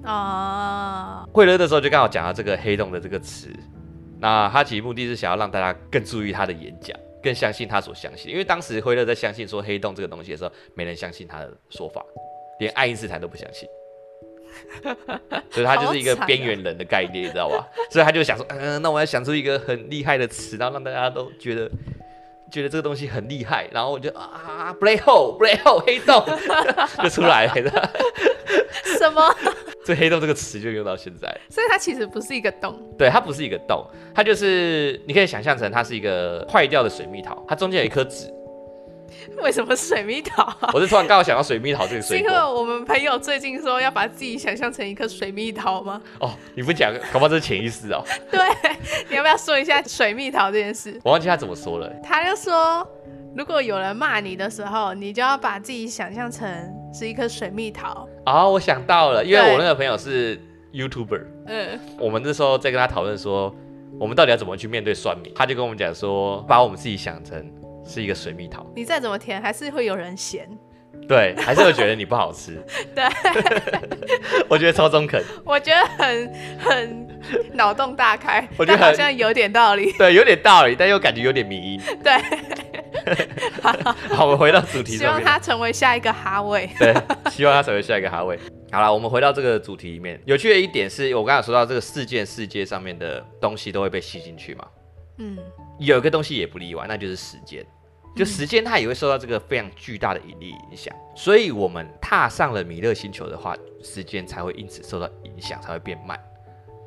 Speaker 2: 啊，惠勒的时候就刚好讲到这个黑洞的这个词。那他其实目的是想要让大家更注意他的演讲，更相信他所相信。因为当时惠勒在相信说黑洞这个东西的时候，没人相信他的说法，连爱因斯坦都不相信。所以他就是一个边缘人的概念，啊、你知道吧？所以他就想说，嗯、呃，那我要想出一个很厉害的词，然后让大家都觉得觉得这个东西很厉害，然后我就啊，black hole，black hole，黑洞 就出来了。
Speaker 1: 什么？
Speaker 2: 这黑洞这个词就用到现在。
Speaker 1: 所以它其实不是一个洞。
Speaker 2: 对，它不是一个洞，它就是你可以想象成它是一个坏掉的水蜜桃，它中间有一颗籽。
Speaker 1: 为什么水蜜桃啊？
Speaker 2: 我是突然刚好想到水蜜桃这个水果。
Speaker 1: 是因为我们朋友最近说要把自己想象成一颗水蜜桃吗？
Speaker 2: 哦，你不讲，恐怕这是潜意识哦。
Speaker 1: 对，你要不要说一下水蜜桃这件事？
Speaker 2: 我忘记他怎么说了。
Speaker 1: 他就说，如果有人骂你的时候，你就要把自己想象成是一颗水蜜桃。
Speaker 2: 哦，我想到了，因为我那个朋友是 YouTuber。嗯。我们那时候在跟他讨论说，我们到底要怎么去面对算命，他就跟我们讲说，把我们自己想成。是一个水蜜桃，
Speaker 1: 你再怎么甜，还是会有人嫌。
Speaker 2: 对，还是会觉得你不好吃。
Speaker 1: 对，
Speaker 2: 我觉得超中肯。
Speaker 1: 我觉得很很脑洞大开，我觉得好像有点道理。
Speaker 2: 对，有点道理，但又感觉有点迷因。
Speaker 1: 对。
Speaker 2: 好，好，我们回到主题。
Speaker 1: 希望他成为下一个哈维。
Speaker 2: 对，希望他成为下一个哈维。好了，我们回到这个主题里面。有趣的一点是我刚才说到这个事件世界上面的东西都会被吸进去嘛？嗯。有一个东西也不例外，那就是时间。就时间，它也会受到这个非常巨大的引力影响。所以，我们踏上了米勒星球的话，时间才会因此受到影响，才会变慢。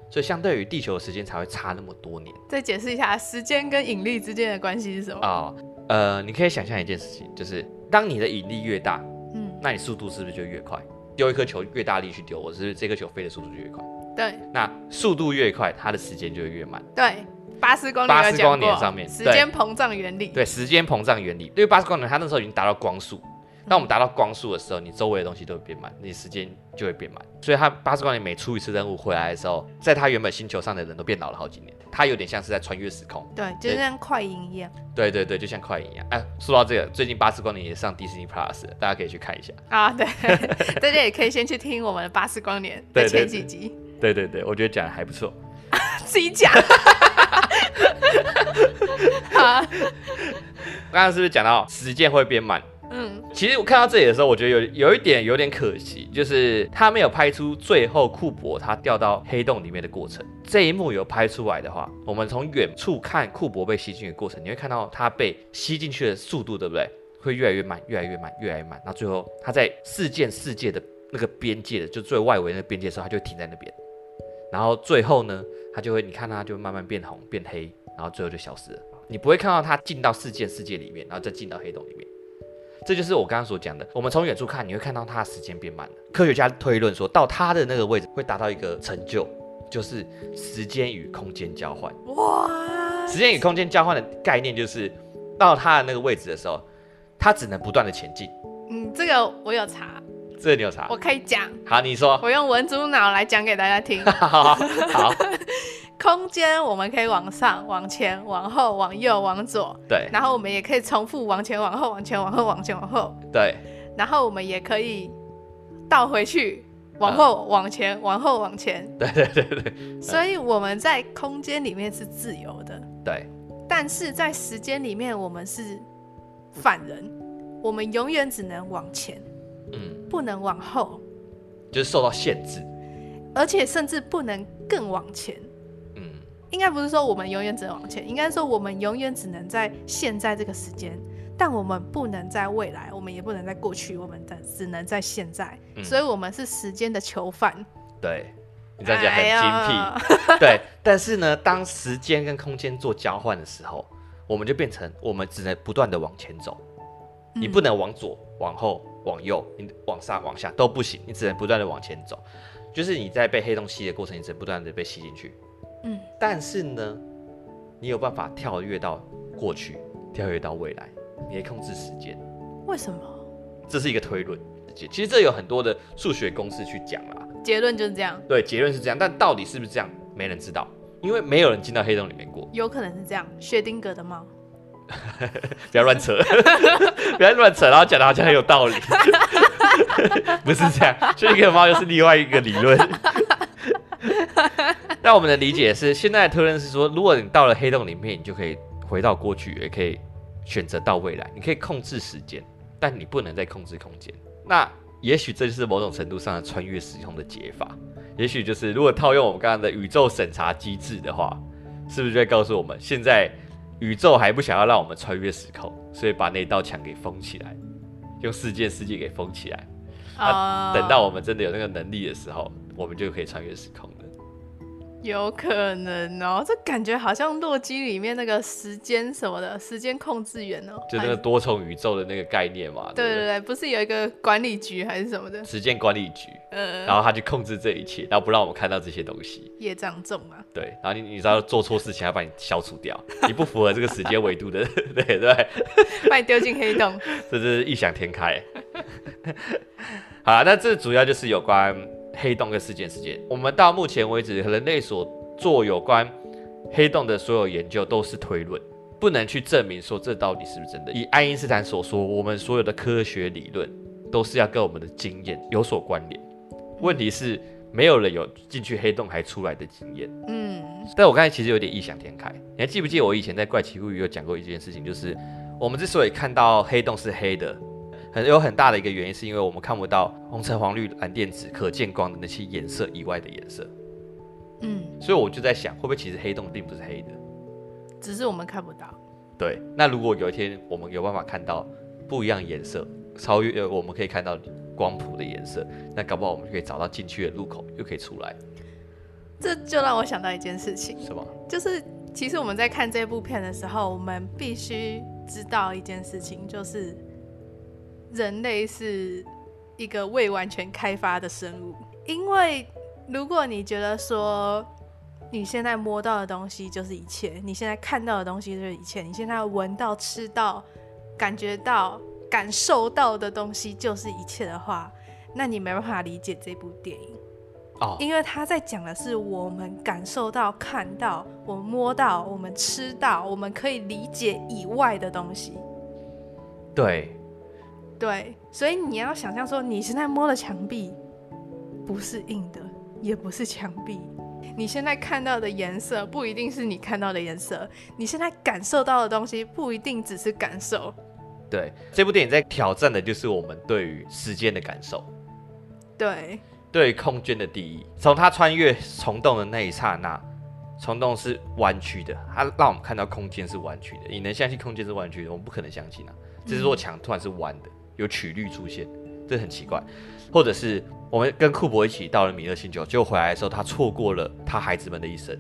Speaker 2: 所以，相对于地球的时间才会差那么多年。
Speaker 1: 再解释一下，时间跟引力之间的关系是什么？
Speaker 2: 哦，呃，你可以想象一件事情，就是当你的引力越大，嗯，那你速度是不是就越快？丢一颗球越大力去丢，我是不是这颗球飞的速度就越快？
Speaker 1: 对。那
Speaker 2: 速度越快，它的时间就会越慢。
Speaker 1: 对。巴斯光年，
Speaker 2: 巴斯光年上面，
Speaker 1: 时间膨胀原理。
Speaker 2: 对，时间膨胀原理。因为八十光年，它那时候已经达到光速。当我们达到光速的时候，你周围的东西都会变慢，你时间就会变慢。所以，它八十光年每出一次任务回来的时候，在它原本星球上的人都变老了好几年。它有点像是在穿越时空。
Speaker 1: 对，就像快银一样。
Speaker 2: 对对对，就像快银一样。哎，说到这个，最近八十光年也上 Disney Plus，大家可以去看一下。
Speaker 1: 啊，对，大家也可以先去听我们的八十光年的前几集。
Speaker 2: 对对对，我觉得讲的还不错。
Speaker 1: 自己讲。
Speaker 2: 好，刚刚是不是讲到时间会变慢？嗯，其实我看到这里的时候，我觉得有有一点有点可惜，就是他没有拍出最后库珀他掉到黑洞里面的过程。这一幕有拍出来的话，我们从远处看库珀被吸进去的过程，你会看到他被吸进去的速度，对不对？会越来越慢，越来越慢，越来越慢。那最后他在事件世界的那个边界的就最外围那个边界的时候，他就停在那边。然后最后呢，它就会，你看它就慢慢变红变黑，然后最后就消失了。你不会看到它进到事件世界里面，然后再进到黑洞里面。这就是我刚刚所讲的。我们从远处看，你会看到它的时间变慢了。科学家推论说到它的那个位置会达到一个成就，就是时间与空间交换。哇！时间与空间交换的概念就是到它的那个位置的时候，它只能不断的前进。
Speaker 1: 嗯，这个我有查。
Speaker 2: 这个你有查？
Speaker 1: 我可以讲。
Speaker 2: 好，你说。
Speaker 1: 我用文竹脑来讲给大家听。
Speaker 2: 好。
Speaker 1: 空间我们可以往上、往前、往后、往右、往左。
Speaker 2: 对。
Speaker 1: 然后我们也可以重复往前、往后、往前、往后、往前、往后。
Speaker 2: 对。
Speaker 1: 然后我们也可以倒回去，往后、往前、往后、往前。
Speaker 2: 对对对对。
Speaker 1: 所以我们在空间里面是自由的。
Speaker 2: 对。
Speaker 1: 但是在时间里面，我们是犯人，我们永远只能往前。嗯，不能往后，
Speaker 2: 就是受到限制，
Speaker 1: 而且甚至不能更往前。嗯，应该不是说我们永远只能往前，应该说我们永远只能在现在这个时间但我们不能在未来，我们也不能在过去，我们的只能在现在，
Speaker 2: 嗯、
Speaker 1: 所以我们是时间的囚犯。
Speaker 2: 对，你这样讲很精辟。哎、对，但是呢，当时间跟空间做交换的时候，我们就变成我们只能不断的往前走，嗯、你不能往左、往后、往右，你往上、往下都不行，你只能不断的往前走。就是你在被黑洞吸的过程，你只能不断的被吸进去。嗯，但是呢，你有办法跳跃到过去，跳跃到未来。你可以控制时间，
Speaker 1: 为什么？
Speaker 2: 这是一个推论。其实这有很多的数学公式去讲啦。
Speaker 1: 结论就是这样。对，
Speaker 2: 结论是这样，但到底是不是这样，没人知道，因为没有人进到黑洞里面过。
Speaker 1: 有可能是这样，薛丁格的猫。
Speaker 2: 不要乱扯，不要乱扯，然后讲的好像很有道理。不是这样，薛丁格的猫又是另外一个理论。那我们的理解是，现在的推论是说，如果你到了黑洞里面，你就可以回到过去，也可以。选择到未来，你可以控制时间，但你不能再控制空间。那也许这就是某种程度上的穿越时空的解法。也许就是如果套用我们刚刚的宇宙审查机制的话，是不是就会告诉我们，现在宇宙还不想要让我们穿越时空，所以把那道墙给封起来，用四件世界给封起来。啊等到我们真的有那个能力的时候，我们就可以穿越时空。
Speaker 1: 有可能哦，这感觉好像洛基里面那个时间什么的时间控制员哦，
Speaker 2: 就那个多重宇宙的那个概念嘛。
Speaker 1: 对对对，不是有一个管理局还是什么的？
Speaker 2: 时间管理局。嗯。然后他去控制这一切，然后不让我们看到这些东西。
Speaker 1: 业障重啊。
Speaker 2: 对，然后你你知道做错事情要把你消除掉，你不符合这个时间维度的，对 对对。
Speaker 1: 把你丢进黑洞。
Speaker 2: 这是异想天开。好，那这主要就是有关。黑洞跟事件事件，我们到目前为止，人类所做有关黑洞的所有研究都是推论，不能去证明说这到底是不是真的。以爱因斯坦所说，我们所有的科学理论都是要跟我们的经验有所关联。问题是，没有人有进去黑洞还出来的经验。嗯，但我刚才其实有点异想天开。你还记不记得我以前在怪奇物语有讲过一件事情，就是我们之所以看到黑洞是黑的。很有很大的一个原因，是因为我们看不到红橙黄绿蓝靛紫可见光的那些颜色以外的颜色。嗯，所以我就在想，会不会其实黑洞并不是黑的，
Speaker 1: 只是我们看不到。
Speaker 2: 对，那如果有一天我们有办法看到不一样颜色，超越我们可以看到光谱的颜色，那搞不好我们就可以找到进去的入口，又可以出来。
Speaker 1: 这就让我想到一件事情，
Speaker 2: 什么？
Speaker 1: 就是其实我们在看这部片的时候，我们必须知道一件事情，就是。人类是一个未完全开发的生物，因为如果你觉得说你现在摸到的东西就是一切，你现在看到的东西就是一切，你现在闻到、吃到、感觉到、感受到的东西就是一切的话，那你没办法理解这部电影。
Speaker 2: 哦，
Speaker 1: 因为他在讲的是我们感受到、看到、我们摸到、我们吃到、我们可以理解以外的东西，
Speaker 2: 对。
Speaker 1: 对，所以你要想象说，你现在摸的墙壁不是硬的，也不是墙壁。你现在看到的颜色不一定是你看到的颜色，你现在感受到的东西不一定只是感受。
Speaker 2: 对，这部电影在挑战的就是我们对于时间的感受，
Speaker 1: 对，
Speaker 2: 对空间的定义。从他穿越虫洞的那一刹那，虫洞是弯曲的，它让我们看到空间是弯曲的。你能相信空间是弯曲的？我们不可能相信啊！这座墙突然是弯的。有曲率出现，这很奇怪，或者是我们跟库珀一起到了米勒星球，结果回来的时候，他错过了他孩子们的一生。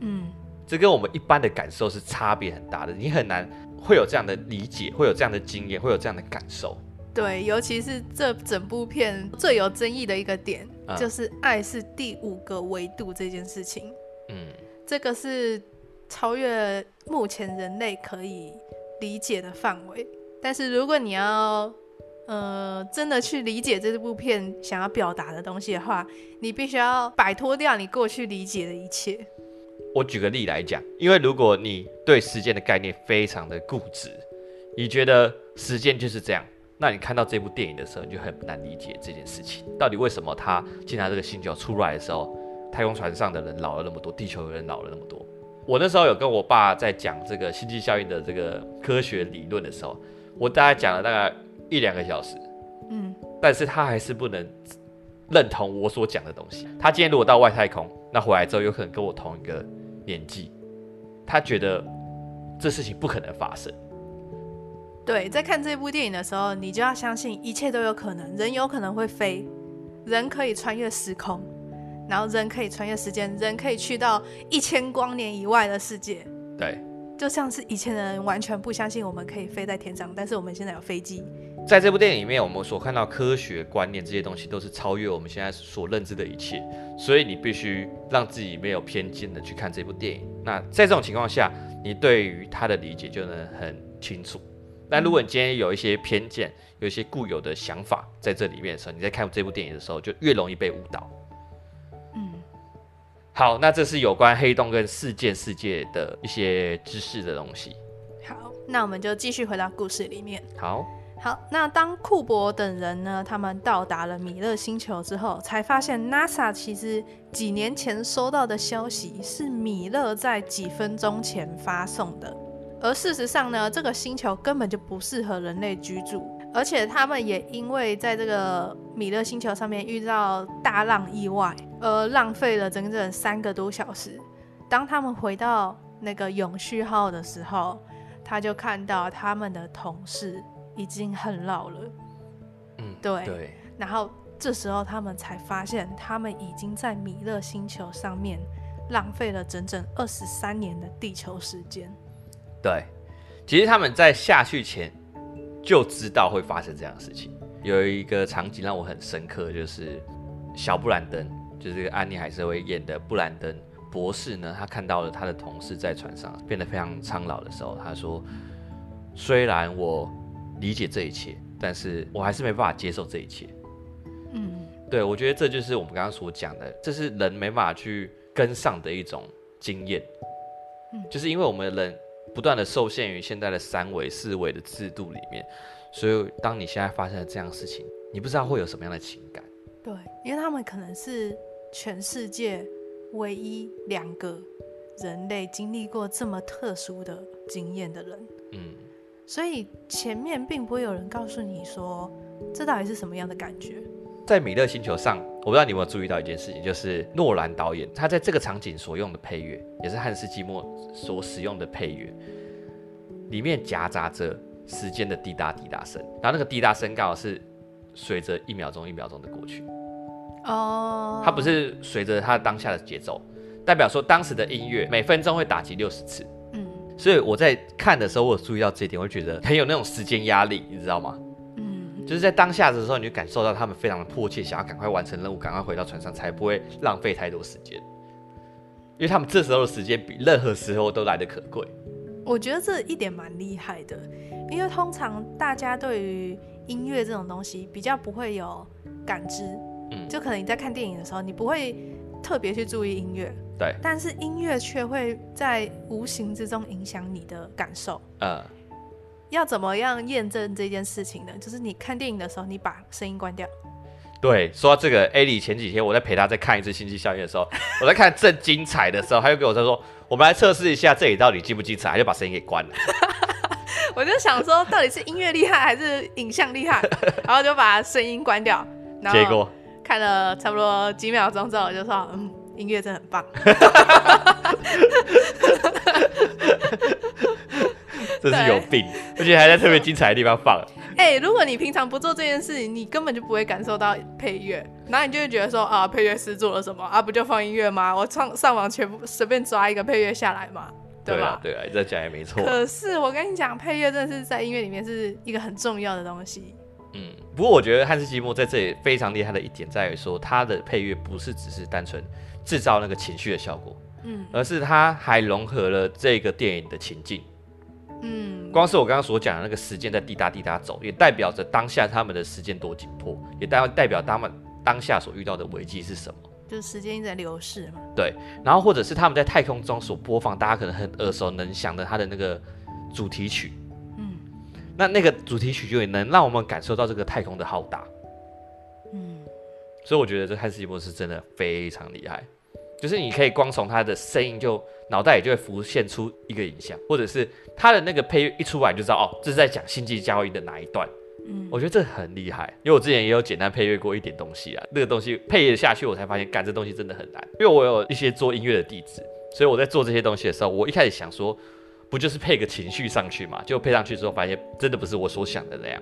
Speaker 2: 嗯，这跟我们一般的感受是差别很大的，你很难会有这样的理解，会有这样的经验，会有这样的感受。
Speaker 1: 对，尤其是这整部片最有争议的一个点，嗯、就是爱是第五个维度这件事情。嗯，这个是超越目前人类可以理解的范围，但是如果你要呃，真的去理解这部片想要表达的东西的话，你必须要摆脱掉你过去理解的一切。
Speaker 2: 我举个例来讲，因为如果你对时间的概念非常的固执，你觉得时间就是这样，那你看到这部电影的时候，你就很难理解这件事情。到底为什么他进来这个星球出来的时候，太空船上的人老了那么多，地球人老了那么多？我那时候有跟我爸在讲这个星际效应的这个科学理论的时候，我大概讲了大概。一两个小时，嗯，但是他还是不能认同我所讲的东西。他今天如果到外太空，那回来之后有可能跟我同一个年纪，他觉得这事情不可能发生。
Speaker 1: 对，在看这部电影的时候，你就要相信一切都有可能，人有可能会飞，人可以穿越时空，然后人可以穿越时间，人可以去到一千光年以外的世界。
Speaker 2: 对，
Speaker 1: 就像是以前的人完全不相信我们可以飞在天上，但是我们现在有飞机。
Speaker 2: 在这部电影里面，我们所看到科学观念这些东西都是超越我们现在所认知的一切，所以你必须让自己没有偏见的去看这部电影。那在这种情况下，你对于它的理解就能很清楚。那如果你今天有一些偏见，有一些固有的想法在这里面的时候，你在看这部电影的时候就越容易被误导。
Speaker 1: 嗯，
Speaker 2: 好，那这是有关黑洞跟事件世界的一些知识的东西。
Speaker 1: 好，那我们就继续回到故事里面。
Speaker 2: 好。
Speaker 1: 好，那当库珀等人呢，他们到达了米勒星球之后，才发现 NASA 其实几年前收到的消息是米勒在几分钟前发送的，而事实上呢，这个星球根本就不适合人类居住，而且他们也因为在这个米勒星球上面遇到大浪意外，而浪费了整整三个多小时。当他们回到那个永续号的时候，他就看到他们的同事。已经很老了，
Speaker 2: 嗯，
Speaker 1: 对
Speaker 2: 对。
Speaker 1: 然后这时候他们才发现，他们已经在米勒星球上面浪费了整整二十三年的地球时间。
Speaker 2: 对，其实他们在下去前就知道会发生这样的事情。有一个场景让我很深刻，就是小布兰登，就是安妮海瑟薇演的布兰登博士呢，他看到了他的同事在船上变得非常苍老的时候，他说：“虽然我。”理解这一切，但是我还是没办法接受这一切。
Speaker 1: 嗯，
Speaker 2: 对，我觉得这就是我们刚刚所讲的，这是人没办法去跟上的一种经验。
Speaker 1: 嗯，
Speaker 2: 就是因为我们人不断的受限于现在的三维、四维的制度里面，所以当你现在发生了这样的事情，你不知道会有什么样的情感。
Speaker 1: 对，因为他们可能是全世界唯一两个人类经历过这么特殊的经验的人。
Speaker 2: 嗯。
Speaker 1: 所以前面并不会有人告诉你说，这到底是什么样的感觉。
Speaker 2: 在米勒星球上，我不知道你有没有注意到一件事情，就是诺兰导演他在这个场景所用的配乐，也是汉斯季默所使用的配乐，里面夹杂着时间的滴答滴答声，然后那个滴答声刚好是随着一秒钟一秒钟的过去。
Speaker 1: 哦，
Speaker 2: 它不是随着它当下的节奏，代表说当时的音乐每分钟会打击六十次。所以我在看的时候，我有注意到这一点，我会觉得很有那种时间压力，你知道吗？
Speaker 1: 嗯，
Speaker 2: 就是在当下的时候，你就感受到他们非常的迫切，想要赶快完成任务，赶快回到船上，才不会浪费太多时间。因为他们这时候的时间比任何时候都来得可贵。
Speaker 1: 我觉得这一点蛮厉害的，因为通常大家对于音乐这种东西比较不会有感知，嗯，就可能你在看电影的时候，你不会特别去注意音乐。对，但是音乐却会在无形之中影响你的感受。
Speaker 2: 呃，
Speaker 1: 要怎么样验证这件事情呢？就是你看电影的时候，你把声音关掉。
Speaker 2: 对，说到这个，艾莉前几天我在陪她再看一次《星际效应》的时候，我在看正精彩的时候，她又跟我说说，我们来测试一下这里到底精不精彩，她就把声音给关了。
Speaker 1: 我就想说，到底是音乐厉害还是影像厉害？然后就把声音关掉。然后结果看了差不多几秒钟之后，我就说嗯。音乐真的很棒，
Speaker 2: 真是有病，而且还在特别精彩的地方放。
Speaker 1: 哎、欸，如果你平常不做这件事情，你根本就不会感受到配乐，然后你就会觉得说啊，配乐师做了什么啊？不就放音乐吗？我上上网全部随便抓一个配乐下来嘛，对吧？
Speaker 2: 对啊，对啊，这讲也没错。
Speaker 1: 可是我跟你讲，配乐真的是在音乐里面是一个很重要的东西。
Speaker 2: 嗯，不过我觉得汉斯季默在这里非常厉害的一点在于说，他的配乐不是只是单纯。制造那个情绪的效果，
Speaker 1: 嗯，
Speaker 2: 而是它还融合了这个电影的情境，
Speaker 1: 嗯，
Speaker 2: 光是我刚刚所讲的那个时间在滴答滴答走，也代表着当下他们的时间多紧迫，也代代表他们当下所遇到的危机是什么，
Speaker 1: 就是时间一直在流逝嘛，
Speaker 2: 对，然后或者是他们在太空中所播放，大家可能很耳熟能详的他的那个主题曲，
Speaker 1: 嗯，
Speaker 2: 那那个主题曲就也能让我们感受到这个太空的浩大。所以我觉得这汉斯季默是真的非常厉害，就是你可以光从他的声音就脑袋里就会浮现出一个影像，或者是他的那个配乐一出来就知道哦，这是在讲星际交易的哪一段。
Speaker 1: 嗯，
Speaker 2: 我觉得这很厉害，因为我之前也有简单配乐过一点东西啊，那个东西配乐下去，我才发现干这东西真的很难。因为我有一些做音乐的弟子，所以我在做这些东西的时候，我一开始想说，不就是配个情绪上去嘛？就配上去之后，发现真的不是我所想的那样。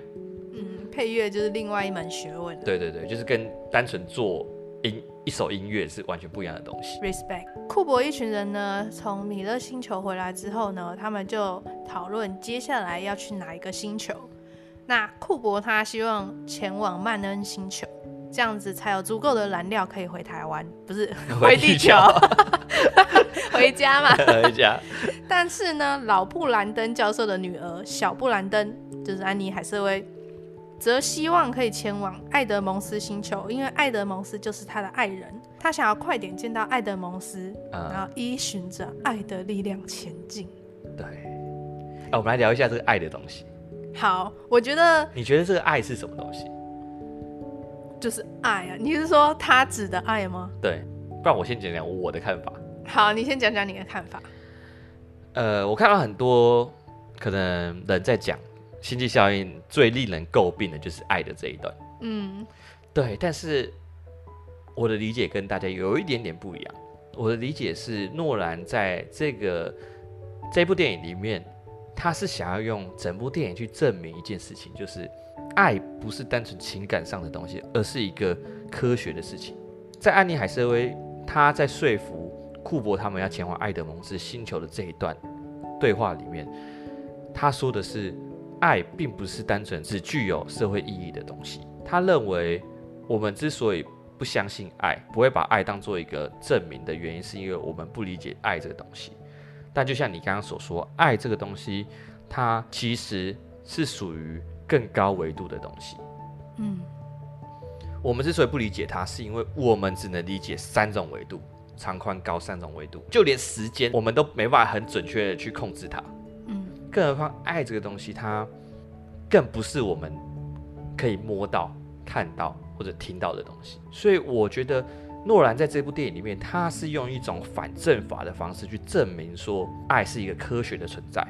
Speaker 1: 嗯，配乐就是另外一门学问。
Speaker 2: 对对对，就是跟单纯做音一首音乐是完全不一样的东西。
Speaker 1: Respect，库珀一群人呢，从米勒星球回来之后呢，他们就讨论接下来要去哪一个星球。那库珀他希望前往曼恩星球。这样子才有足够的燃料可以回台湾，不是 回地球，回 家嘛？
Speaker 2: 回家。
Speaker 1: 但是呢，老布兰登教授的女儿小布兰登，就是安妮海瑟薇，则希望可以前往爱德蒙斯星球，因为爱德蒙斯就是他的爱人，他想要快点见到爱德蒙斯，嗯、然后依循着爱的力量前进。
Speaker 2: 对。啊，我们来聊一下这个爱的东西。
Speaker 1: 好，我觉得。
Speaker 2: 你觉得这个爱是什么东西？
Speaker 1: 就是爱啊！你是说他指的爱吗？
Speaker 2: 对，不然我先讲讲我的看法。
Speaker 1: 好，你先讲讲你的看法。
Speaker 2: 呃，我看到很多可能人在讲星际效应，最令人诟病的就是爱的这一段。嗯，对。但是我的理解跟大家有一点点不一样。我的理解是，诺兰在这个这部电影里面，他是想要用整部电影去证明一件事情，就是。爱不是单纯情感上的东西，而是一个科学的事情。在安妮海瑟薇她在说服库珀他们要前往爱德蒙斯星球的这一段对话里面，他说的是，爱并不是单纯只具有社会意义的东西。他认为我们之所以不相信爱，不会把爱当做一个证明的原因，是因为我们不理解爱这个东西。但就像你刚刚所说，爱这个东西，它其实是属于。更高维度的东西，嗯，我们之所以不理解它，是因为我们只能理解三种维度，长宽高三种维度，就连时间我们都没办法很准确的去控制它，嗯，更何况爱这个东西，它更不是我们可以摸到、看到或者听到的东西。所以我觉得诺兰在这部电影里面，他是用一种反证法的方式去证明说，爱是一个科学的存在。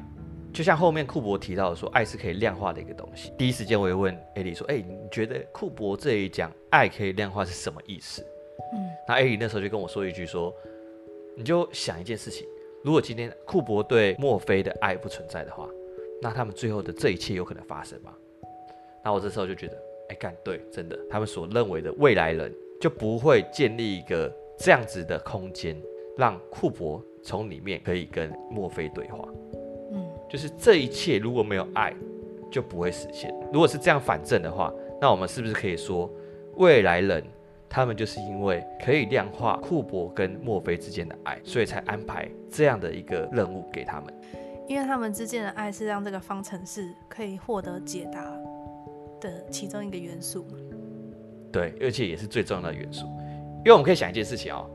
Speaker 2: 就像后面库珀提到的说，爱是可以量化的一个东西。第一时间我会问艾莉说：“哎、欸，你觉得库珀这一讲爱可以量化是什么意思？”嗯，那艾莉那时候就跟我说一句说：“你就想一件事情，如果今天库珀对墨菲的爱不存在的话，那他们最后的这一切有可能发生吗？”那我这时候就觉得，哎、欸，干对，真的，他们所认为的未来人就不会建立一个这样子的空间，让库珀从里面可以跟墨菲对话。嗯就是这一切如果没有爱，就不会实现。如果是这样反证的话，那我们是不是可以说，未来人他们就是因为可以量化库珀跟墨菲之间的爱，所以才安排这样的一个任务给他们？
Speaker 1: 因为他们之间的爱是让这个方程式可以获得解答的其中一个元素。
Speaker 2: 对，而且也是最重要的元素。因为我们可以想一件事情哦。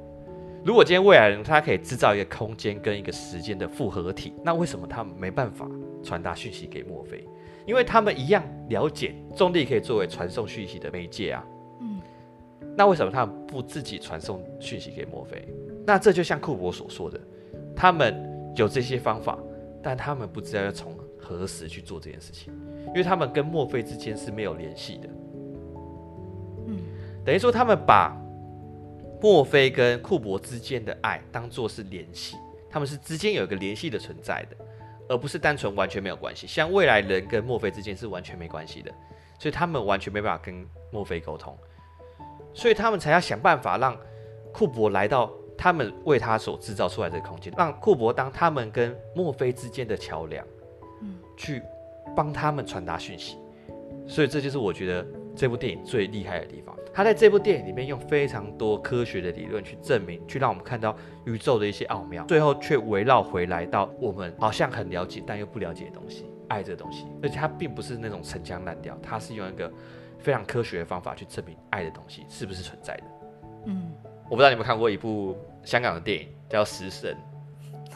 Speaker 2: 如果今天未来人他可以制造一个空间跟一个时间的复合体，那为什么他们没办法传达讯息给墨菲？因为他们一样了解重力可以作为传送讯息的媒介啊。嗯，那为什么他们不自己传送讯息给墨菲？那这就像库珀所说的，他们有这些方法，但他们不知道要从何时去做这件事情，因为他们跟墨菲之间是没有联系的。嗯，等于说他们把。墨菲跟库珀之间的爱当做是联系，他们是之间有一个联系的存在的，而不是单纯完全没有关系。像未来人跟墨菲之间是完全没关系的，所以他们完全没办法跟墨菲沟通，所以他们才要想办法让库珀来到他们为他所制造出来的空间，让库珀当他们跟墨菲之间的桥梁，嗯，去帮他们传达讯息。所以这就是我觉得这部电影最厉害的地方。他在这部电影里面用非常多科学的理论去证明，去让我们看到宇宙的一些奥妙，最后却围绕回来到我们好像很了解但又不了解的东西——爱这个东西。而且它并不是那种陈腔滥调，它是用一个非常科学的方法去证明爱的东西是不是存在的。嗯，我不知道你有没有看过一部香港的电影叫《食神》。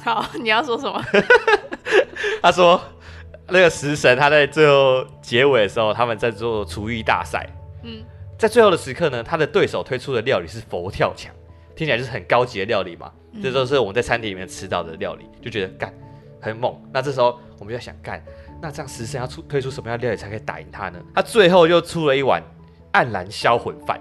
Speaker 1: 好，你要说什么？
Speaker 2: 他说那个食神他在最后结尾的时候，他们在做厨艺大赛。嗯。在最后的时刻呢，他的对手推出的料理是佛跳墙，听起来就是很高级的料理嘛。嗯、这都是我们在餐厅里面吃到的料理，就觉得干很猛。那这时候我们就想干，那这样食神要出推出什么样的料理才可以打赢他呢？他最后又出了一碗黯然销魂饭。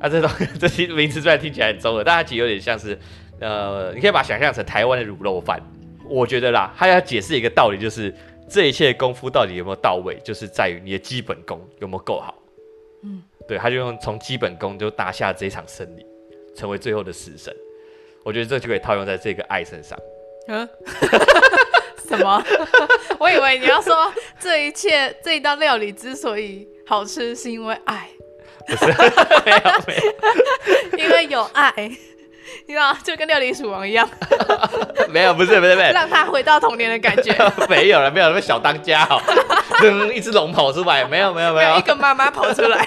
Speaker 2: 啊，这种 这些名字虽然听起来很中二，但它其实有点像是，呃，你可以把它想象成台湾的卤肉饭。我觉得啦，他要解释一个道理，就是这一切功夫到底有没有到位，就是在于你的基本功有没有够好。嗯，对，他就用从基本功就拿下这一场胜利，成为最后的死神。我觉得这就可以套用在这个爱身上。嗯，
Speaker 1: 什么？我以为你要说这一切这一道料理之所以好吃，是因为爱。
Speaker 2: 不是，没有没
Speaker 1: 有，因为有爱，你知道，就跟料理鼠王一样。
Speaker 2: 没有，不是，不是，不是，
Speaker 1: 让他回到童年的感觉。
Speaker 2: 没有了，没有了，那小当家哦，一只龙跑出来，没有，没有，没有，
Speaker 1: 一个妈妈跑出来。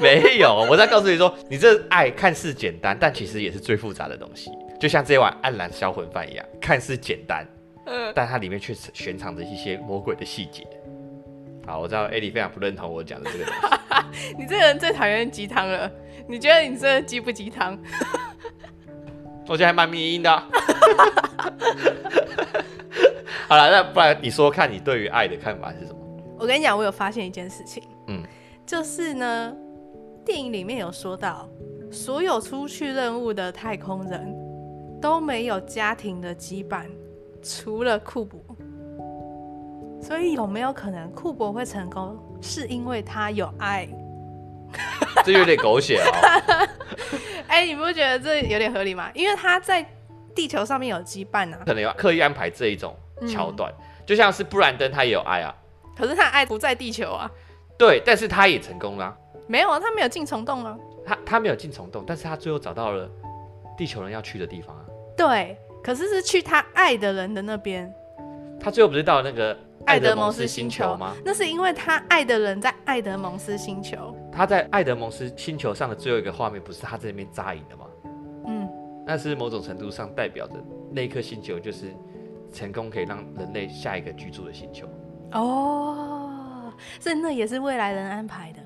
Speaker 2: 没有，我在告诉你说，你这爱看似简单，但其实也是最复杂的东西。就像这碗黯然销魂饭一样，看似简单，嗯，但它里面却悬藏着一些魔鬼的细节。好，我知道艾莉非常不认同我讲的这个东
Speaker 1: 西。你这个人最讨厌鸡汤了，你觉得你这鸡不鸡汤？
Speaker 2: 我觉得还蛮迷因的。好了，那不然你说看你对于爱的看法是什么？
Speaker 1: 我跟你讲，我有发现一件事情，嗯，就是呢，电影里面有说到，所有出去任务的太空人都没有家庭的羁绊，除了库珀。所以有没有可能库珀会成功，是因为他有爱？
Speaker 2: 这有点狗血哦。
Speaker 1: 哎、欸，你不觉得这有点合理吗？因为他在地球上面有羁绊啊，
Speaker 2: 可能有刻意安排这一种桥段，嗯、就像是布兰登他也有爱啊，
Speaker 1: 可是他爱不在地球啊。
Speaker 2: 对，但是他也成功了。
Speaker 1: 没有啊，他没有进虫洞啊。
Speaker 2: 他他没有进虫洞，但是他最后找到了地球人要去的地方啊。
Speaker 1: 对，可是是去他爱的人的那边。
Speaker 2: 他最后不是到那个？爱德蒙斯星球吗？
Speaker 1: 那是因为他爱的人在爱德蒙斯星球。
Speaker 2: 他在爱德蒙斯星球上的最后一个画面，不是他在那边扎营的吗？嗯，那是某种程度上代表着那一颗星球就是成功可以让人类下一个居住的星球。
Speaker 1: 哦，所以那也是未来人安排的。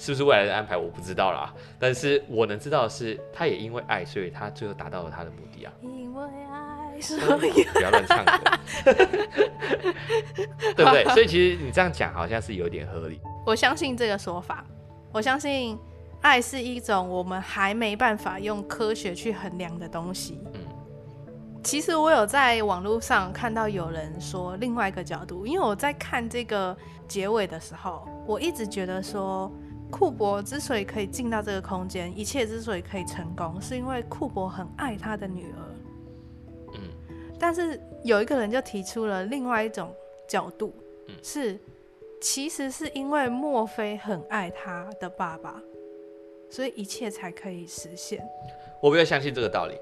Speaker 2: 是不是未来的安排？我不知道啦。但是我能知道的是，他也因为爱，所以他最后达到了他的目的啊。因为爱。所以不要乱唱歌，对不对？所以其实你这样讲好像是有点合理。
Speaker 1: 我相信这个说法，我相信爱是一种我们还没办法用科学去衡量的东西。嗯，其实我有在网络上看到有人说另外一个角度，因为我在看这个结尾的时候，我一直觉得说，库珀之所以可以进到这个空间，一切之所以可以成功，是因为库珀很爱他的女儿。但是有一个人就提出了另外一种角度，嗯、是其实是因为墨菲很爱他的爸爸，所以一切才可以实现。
Speaker 2: 我比较相信这个道理。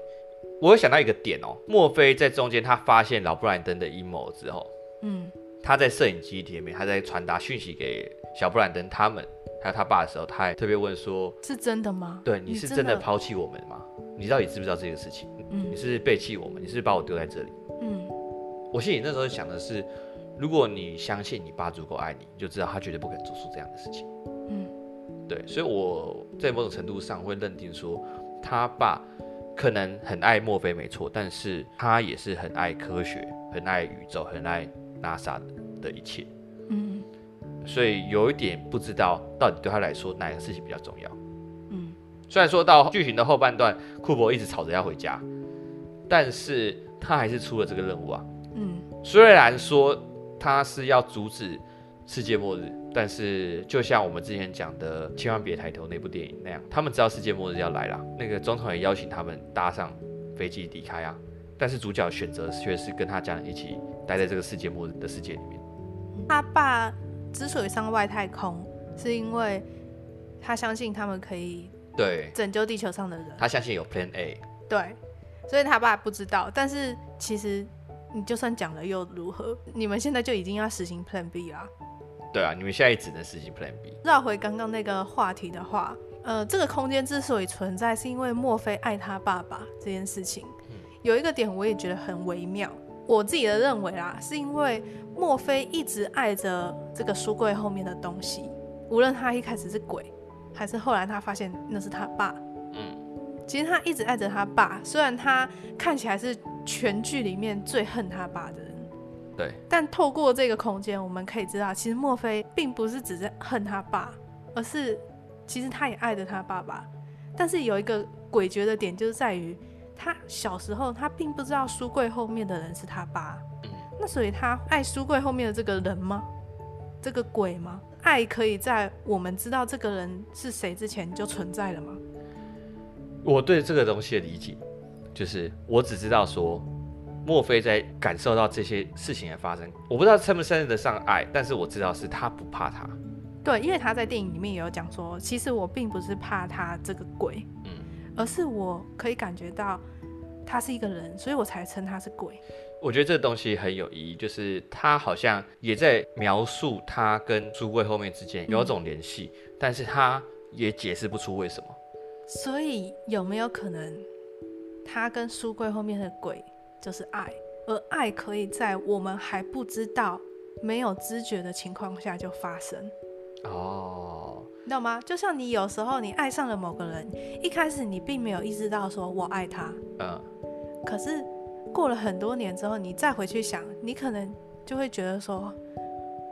Speaker 2: 我会想到一个点哦，墨菲在中间他发现老布兰登的阴谋之后，嗯，他在摄影机里面，他在传达讯息给小布兰登他们还有他爸的时候，他还特别问说：“是
Speaker 1: 真的吗？
Speaker 2: 对，你是真的抛弃我们吗？你到底知不知道这个事情？”嗯，你是背弃我们？你是把我丢在这里？嗯，我心里那时候想的是，如果你相信你爸足够爱你，你就知道他绝对不可能做出这样的事情。嗯，对，所以我在某种程度上会认定说，他爸可能很爱墨菲没错，但是他也是很爱科学、很爱宇宙、很爱 NASA 的一切。嗯，所以有一点不知道到底对他来说哪个事情比较重要。嗯，虽然说到剧情的后半段，库珀一直吵着要回家。但是他还是出了这个任务啊。嗯，虽然说他是要阻止世界末日，但是就像我们之前讲的《千万别抬头》那部电影那样，他们知道世界末日要来了，那个总统也邀请他们搭上飞机离开啊。但是主角选择却是跟他家人一起待在这个世界末日的世界里面。
Speaker 1: 他爸之所以上外太空，是因为他相信他们可以对拯救地球上的人，
Speaker 2: 他相信有 Plan A。
Speaker 1: 对。所以他爸不知道，但是其实你就算讲了又如何？你们现在就已经要实行 Plan B 啦。
Speaker 2: 对啊，你们现在只能实行 Plan B。
Speaker 1: 绕回刚刚那个话题的话，呃，这个空间之所以存在，是因为墨菲爱他爸爸这件事情。嗯，有一个点我也觉得很微妙，我自己的认为啦，是因为墨菲一直爱着这个书柜后面的东西，无论他一开始是鬼，还是后来他发现那是他爸。嗯其实他一直爱着他爸，虽然他看起来是全剧里面最恨他爸的人，
Speaker 2: 对。
Speaker 1: 但透过这个空间，我们可以知道，其实墨菲并不是只是恨他爸，而是其实他也爱着他爸爸。但是有一个诡谲的点，就是在于他小时候他并不知道书柜后面的人是他爸，
Speaker 2: 嗯，
Speaker 1: 那所以他爱书柜后面的这个人吗？这个鬼吗？爱可以在我们知道这个人是谁之前就存在了吗？
Speaker 2: 我对这个东西的理解，就是我只知道说，莫非在感受到这些事情的发生，我不知道称不称得上爱，但是我知道是他不怕他。
Speaker 1: 对，因为他在电影里面也有讲说，其实我并不是怕他这个鬼，
Speaker 2: 嗯，
Speaker 1: 而是我可以感觉到他是一个人，所以我才称他是鬼。
Speaker 2: 我觉得这个东西很有意义，就是他好像也在描述他跟书柜后面之间有种联系，嗯，但是他也解释不出为什么。
Speaker 1: 所以有没有可能，他跟书柜后面的鬼就是爱，而爱可以在我们还不知道、没有知觉的情况下就发生？
Speaker 2: 哦，
Speaker 1: 你知道吗？就像你有时候你爱上了某个人，一开始你并没有意识到说我爱他，
Speaker 2: 嗯，
Speaker 1: 可是。过了很多年之后，你再回去想，你可能就会觉得说，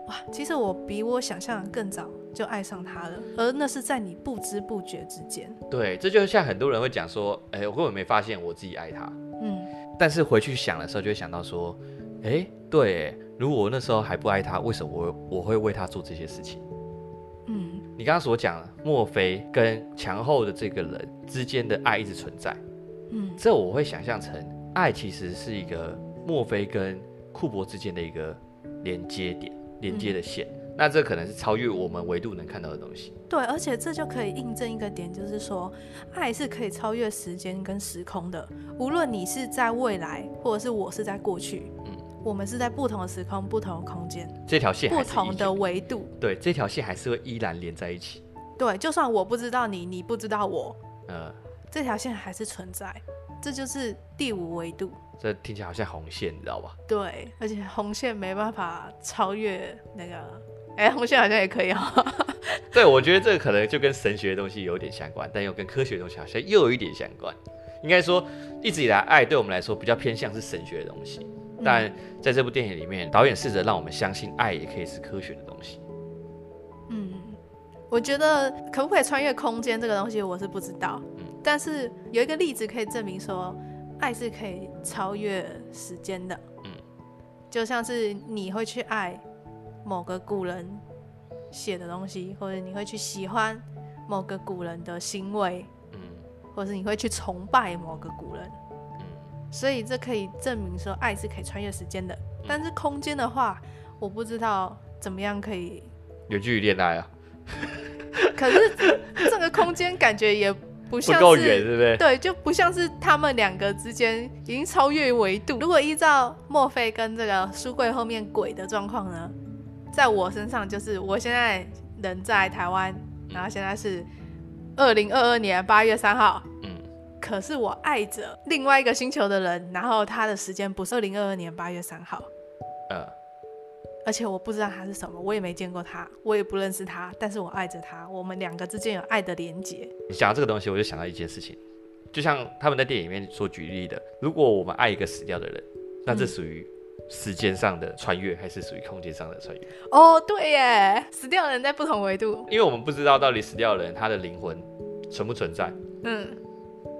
Speaker 1: 哇，其实我比我想象的更早就爱上他了，而那是在你不知不觉之间。
Speaker 2: 对，这就像很多人会讲说，哎、欸，我根本没发现我自己爱他。
Speaker 1: 嗯，但
Speaker 2: 是回去想的时候，就会想到说，哎、欸，对，如果我那时候还不爱他，为什么我我会为他做这些事情？
Speaker 1: 嗯，
Speaker 2: 你刚刚所讲的，莫非跟墙后的这个人之间的爱一直存在？
Speaker 1: 嗯，
Speaker 2: 这我会想象成。爱其实是一个墨菲跟库珀之间的一个连接点，连接的线。嗯。那这可能是超越我们维度能看到的东西。
Speaker 1: 对，而且这就可以印证一个点，就是说，爱是可以超越时间跟时空的。无论你是在未来，或者是我是在过去，嗯，我们是在不同的时空、不同的空间，
Speaker 2: 这条线
Speaker 1: 不同的维度。
Speaker 2: 对，这条线还是会依然连在一起。
Speaker 1: 对，就算我不知道你，你不知道我，
Speaker 2: 呃，
Speaker 1: 这条线还是存在。这就是第五维度，
Speaker 2: 这听起来好像红线，你知道吧？
Speaker 1: 对，而且红线没办法超越那个，哎，红线好像也可以哦。
Speaker 2: 对，我觉得这个可能就跟神学的东西有点相关，但又跟科学的东西好像又有一点相关。应该说，一直以来，爱对我们来说比较偏向是神学的东西，但在这部电影里面，导演试着让我们相信爱也可以是科学的东西。
Speaker 1: 嗯，我觉得可不可以穿越空间这个东西，我是不知道。但是有一个例子可以证明说，爱是可以超越时间的。嗯，就像是你会去爱某个古人写的东西，或者你会去喜欢某个古人的行为，嗯，或者是你会去崇拜某个古人，嗯，所以这可以证明说，爱是可以穿越时间的。但是空间的话，我不知道怎么样可以
Speaker 2: 远距离恋爱啊。
Speaker 1: 可是这个空间感觉也。不像是，
Speaker 2: 不够远，对不对？
Speaker 1: 对，就不像是他们两个之间已经超越维度。如果依照墨菲跟这个书柜后面鬼的状况呢，在我身上就是我现在人在台湾，然后现在是二零二二年八月三号，嗯，可是我爱着另外一个星球的人，然后他的时间不是二零二二年八月三号，
Speaker 2: 呃。
Speaker 1: 而且我不知道他是什么，我也没见过他，我也不认识他，但是我爱着他，我们两个之间有爱的连结。
Speaker 2: 你讲到这个东西，我就想到一件事情，就像他们在电影里面所举例的，如果我们爱一个死掉的人，那这属于时间上的穿越，还是属于空间上的穿越？
Speaker 1: 哦，对耶，死掉的人在不同维度，
Speaker 2: 因为我们不知道到底死掉的人他的灵魂存不存在，
Speaker 1: 嗯，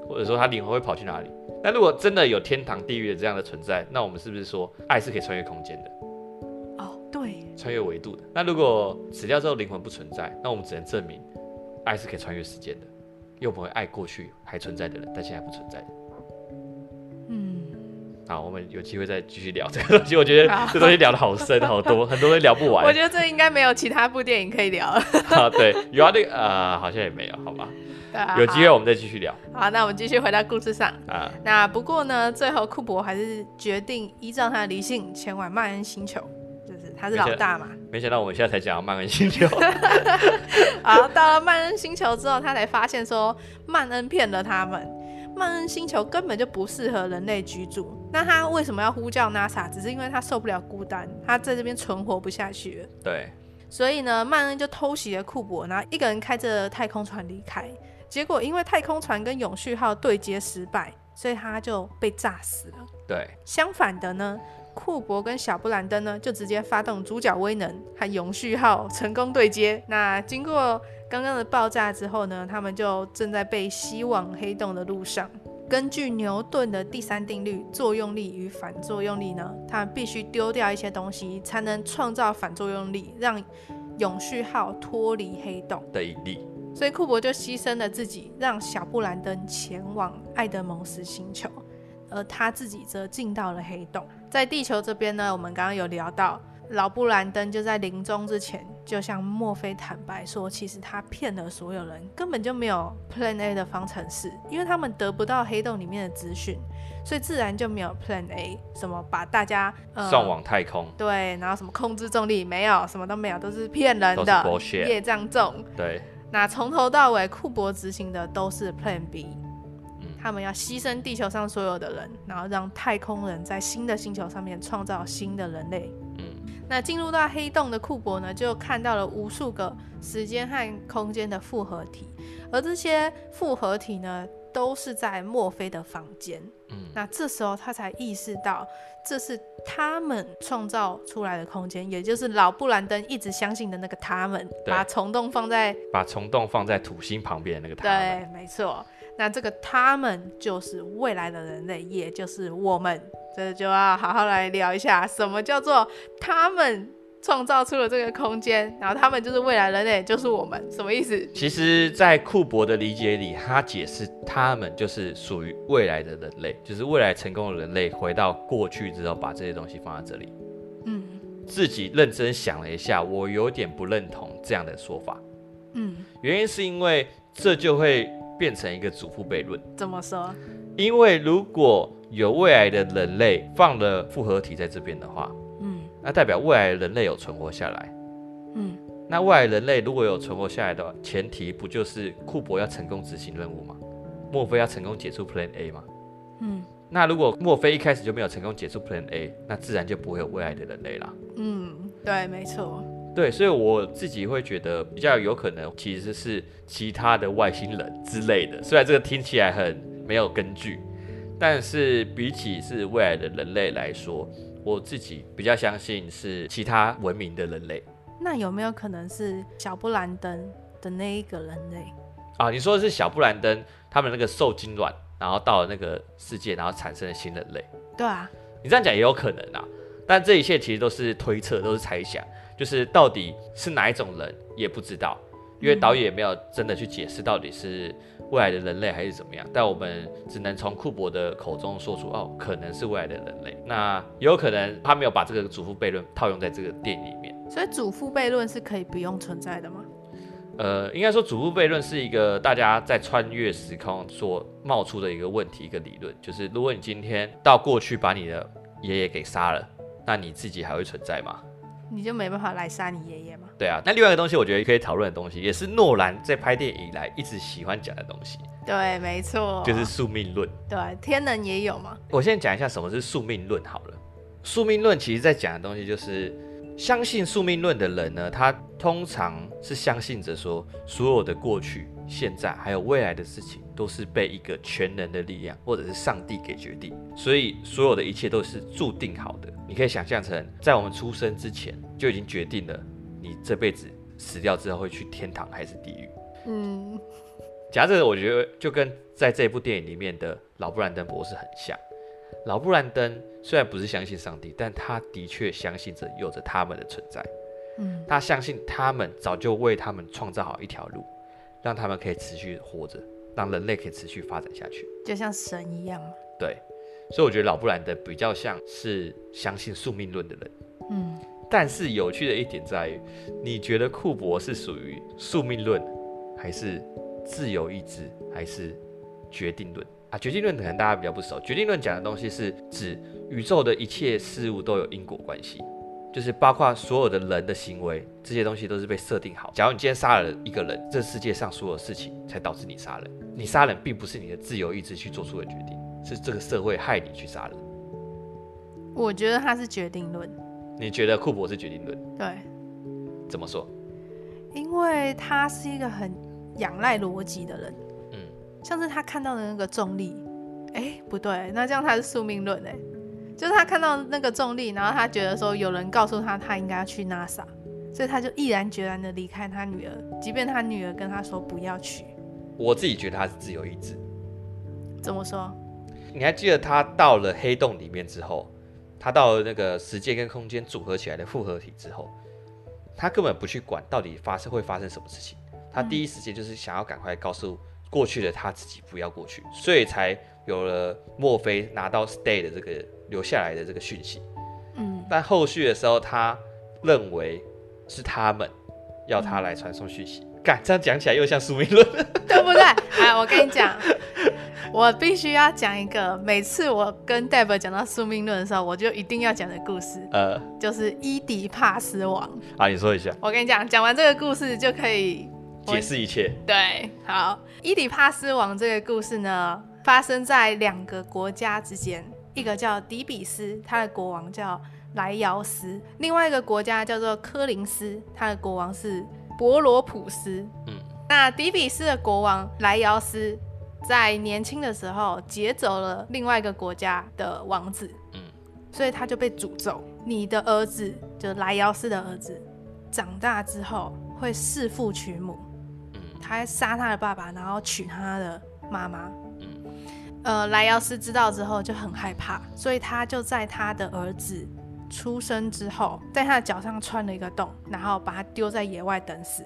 Speaker 2: 或者说他灵魂会跑去哪里？那如果真的有天堂、地狱的这样的存在，那我们是不是说爱是可以穿越空间的？穿越维度的。那如果死掉之后灵魂不存在，那我们只能证明爱是可以穿越时间的，又不会爱过去还存在的人，但现在不存在的。
Speaker 1: 嗯，
Speaker 2: 好，我们有机会再继续聊这个东西。我觉得这东西聊的好深好多，很多人聊不完。
Speaker 1: 我觉得这应该没有其他部电影可以聊了。
Speaker 2: 啊，对，有啊，那个呃，好像也没有，好吧。有机会我们再继续聊。
Speaker 1: 好，那我们继续回到故事上
Speaker 2: 啊。
Speaker 1: 那不过呢，最后库珀还是决定依照他的理性前往曼恩星球。他是老大嘛？
Speaker 2: 没想到我们现在才讲到曼恩星球。
Speaker 1: 好，到了曼恩星球之后，他才发现说曼恩骗了他们。曼恩星球根本就不适合人类居住。那他为什么要呼叫 NASA？只是因为他受不了孤单，他在这边存活不下去了。
Speaker 2: 对。
Speaker 1: 所以呢，曼恩就偷袭了库珀，然后一个人开着太空船离开。结果因为太空船跟永续号对接失败，所以他就被炸死了。
Speaker 2: 对。
Speaker 1: 相反的呢？库柏跟小布兰登呢，就直接发动主角威能和永续号 成功对接。那经过刚刚的爆炸之后呢，他们就正在被吸往黑洞的路上。根据牛顿的第三定律，作用力与反作用力呢，他们必须丢掉一些东西，才能创造反作用力，让永续号脱离黑洞
Speaker 2: 的引力。
Speaker 1: 所以库珀就牺牲了自己，让小布兰登前往爱德蒙斯星球，而他自己则进到了黑洞。在地球这边呢，我们刚刚有聊到。老布兰登就在临终之前，就向墨菲坦白说，其实他骗了所有人，根本就没有 Plan A 的方程式，因为他们得不到黑洞里面的资讯，所以自然就没有 Plan A，什么把大家、
Speaker 2: 呃、送往太空，
Speaker 1: 对，然后什么控制重力没有，什么都没有，都是骗人的，业障重。
Speaker 2: 对，
Speaker 1: 那从头到尾，库珀执行的都是 Plan B，、嗯、他们要牺牲地球上所有的人，然后让太空人在新的星球上面创造新的人类。嗯那进入到黑洞的库珀呢，就看到了无数个时间和空间的复合体，而这些复合体呢，都是在墨菲的房间。嗯，那这时候他才意识到，这是他们创造出来的空间，也就是老布兰登一直相信的那个他们，把虫洞放在
Speaker 2: 把虫洞放在土星旁边的那个他们。
Speaker 1: 对，没错。那这个他们就是未来的人类，也就是我们。这就要好好来聊一下，什么叫做他们创造出了这个空间，然后他们就是未来人类，就是我们，什么意思？
Speaker 2: 其实，在库珀的理解里，他解释他们就是属于未来的人类，就是未来成功的人类回到过去之后，把这些东西放在这里。嗯，自己认真想了一下，我有点不认同这样的说法。嗯，原因是因为这就会变成一个祖父悖论。
Speaker 1: 怎么说？
Speaker 2: 因为如果有未来的人类放了复合体在这边的话，嗯，那代表未来的人类有存活下来，嗯，那未来人类如果有存活下来的话，前提不就是库珀要成功执行任务吗？墨菲要成功解除 Plan A 吗？嗯，那如果墨菲一开始就没有成功解除 Plan A，那自然就不会有未来的人类了。
Speaker 1: 嗯，对，没错，
Speaker 2: 对，所以我自己会觉得比较有可能其实是其他的外星人之类的，虽然这个听起来很没有根据。但是比起是未来的人类来说，我自己比较相信是其他文明的人类。
Speaker 1: 那有没有可能是小布兰登的那一个人类
Speaker 2: 啊？你说的是小布兰登他们那个受精卵，然后到了那个世界，然后产生了新人类。
Speaker 1: 对啊，
Speaker 2: 你这样讲也有可能啊。但这一切其实都是推测，都是猜想，就是到底是哪一种人也不知道，因为导演也没有真的去解释到底是。未来的人类还是怎么样？但我们只能从库珀的口中说出，哦，可能是未来的人类。那有可能他没有把这个祖父悖论套用在这个电影里面。
Speaker 1: 所以祖父悖论是可以不用存在的吗？
Speaker 2: 呃，应该说祖父悖论是一个大家在穿越时空所冒出的一个问题，一个理论，就是如果你今天到过去把你的爷爷给杀了，那你自己还会存在吗？
Speaker 1: 你就没办法来杀你爷爷吗？
Speaker 2: 对啊，那另外一个东西，我觉得可以讨论的东西，也是诺兰在拍电影以来一直喜欢讲的东西。
Speaker 1: 对，没错，
Speaker 2: 就是宿命论。
Speaker 1: 对，天能也有嘛？
Speaker 2: 我先讲一下什么是宿命论好了。宿命论其实在讲的东西，就是相信宿命论的人呢，他通常是相信着说，所有的过去、现在还有未来的事情，都是被一个全能的力量或者是上帝给决定，所以所有的一切都是注定好的。你可以想象成，在我们出生之前就已经决定了，你这辈子死掉之后会去天堂还是地狱。嗯，讲这个，我觉得就跟在这部电影里面的老布兰登博士很像。老布兰登虽然不是相信上帝，但他的确相信着有着他们的存在。嗯，他相信他们早就为他们创造好一条路，让他们可以持续活着，让人类可以持续发展下去，
Speaker 1: 就像神一样。
Speaker 2: 对。所以我觉得老布兰德比较像是相信宿命论的人，嗯，但是有趣的一点在于，你觉得库珀是属于宿命论，还是自由意志，还是决定论啊？决定论可能大家比较不熟。决定论讲的东西是指宇宙的一切事物都有因果关系，就是包括所有的人的行为，这些东西都是被设定好。假如你今天杀了一个人，这世界上所有事情才导致你杀人，你杀人并不是你的自由意志去做出的决定。是这个社会害你去杀人，
Speaker 1: 我觉得他是决定论。
Speaker 2: 你觉得库珀是决定论？
Speaker 1: 对，
Speaker 2: 怎么说？
Speaker 1: 因为他是一个很仰赖逻辑的人。嗯，像是他看到的那个重力，哎，不对，那这样他是宿命论哎，就是他看到那个重力，然后他觉得说有人告诉他他应该要去 NASA，所以他就毅然决然的离开他女儿，即便他女儿跟他说不要去。
Speaker 2: 我自己觉得他是自由意志。
Speaker 1: 怎么说？
Speaker 2: 你还记得他到了黑洞里面之后，他到了那个时间跟空间组合起来的复合体之后，他根本不去管到底发生会发生什么事情，他第一时间就是想要赶快告诉过去的他自己不要过去，所以才有了墨菲拿到 stay 的这个留下来的这个讯息。嗯，但后续的时候，他认为是他们要他来传送讯息。干，这样讲起来又像宿命论，
Speaker 1: 对不对？哎，我跟你讲，我必须要讲一个，每次我跟 Deb 讲到宿命论的时候，我就一定要讲的故事，呃，就是伊迪帕斯王。
Speaker 2: 啊，你说一下。
Speaker 1: 我跟你讲，讲完这个故事就可以
Speaker 2: 解释一切。
Speaker 1: 对，好，伊迪帕斯王这个故事呢，发生在两个国家之间，一个叫底比斯，他的国王叫莱瑶斯；另外一个国家叫做科林斯，他的国王是。博罗普斯，嗯，那底比斯的国王莱瑶斯在年轻的时候劫走了另外一个国家的王子，嗯，所以他就被诅咒，你的儿子就是莱瑶斯的儿子，长大之后会弑父娶母，嗯，他还杀他的爸爸，然后娶他的妈妈，嗯，呃，莱瑶斯知道之后就很害怕，所以他就在他的儿子。出生之后，在他的脚上穿了一个洞，然后把他丢在野外等死。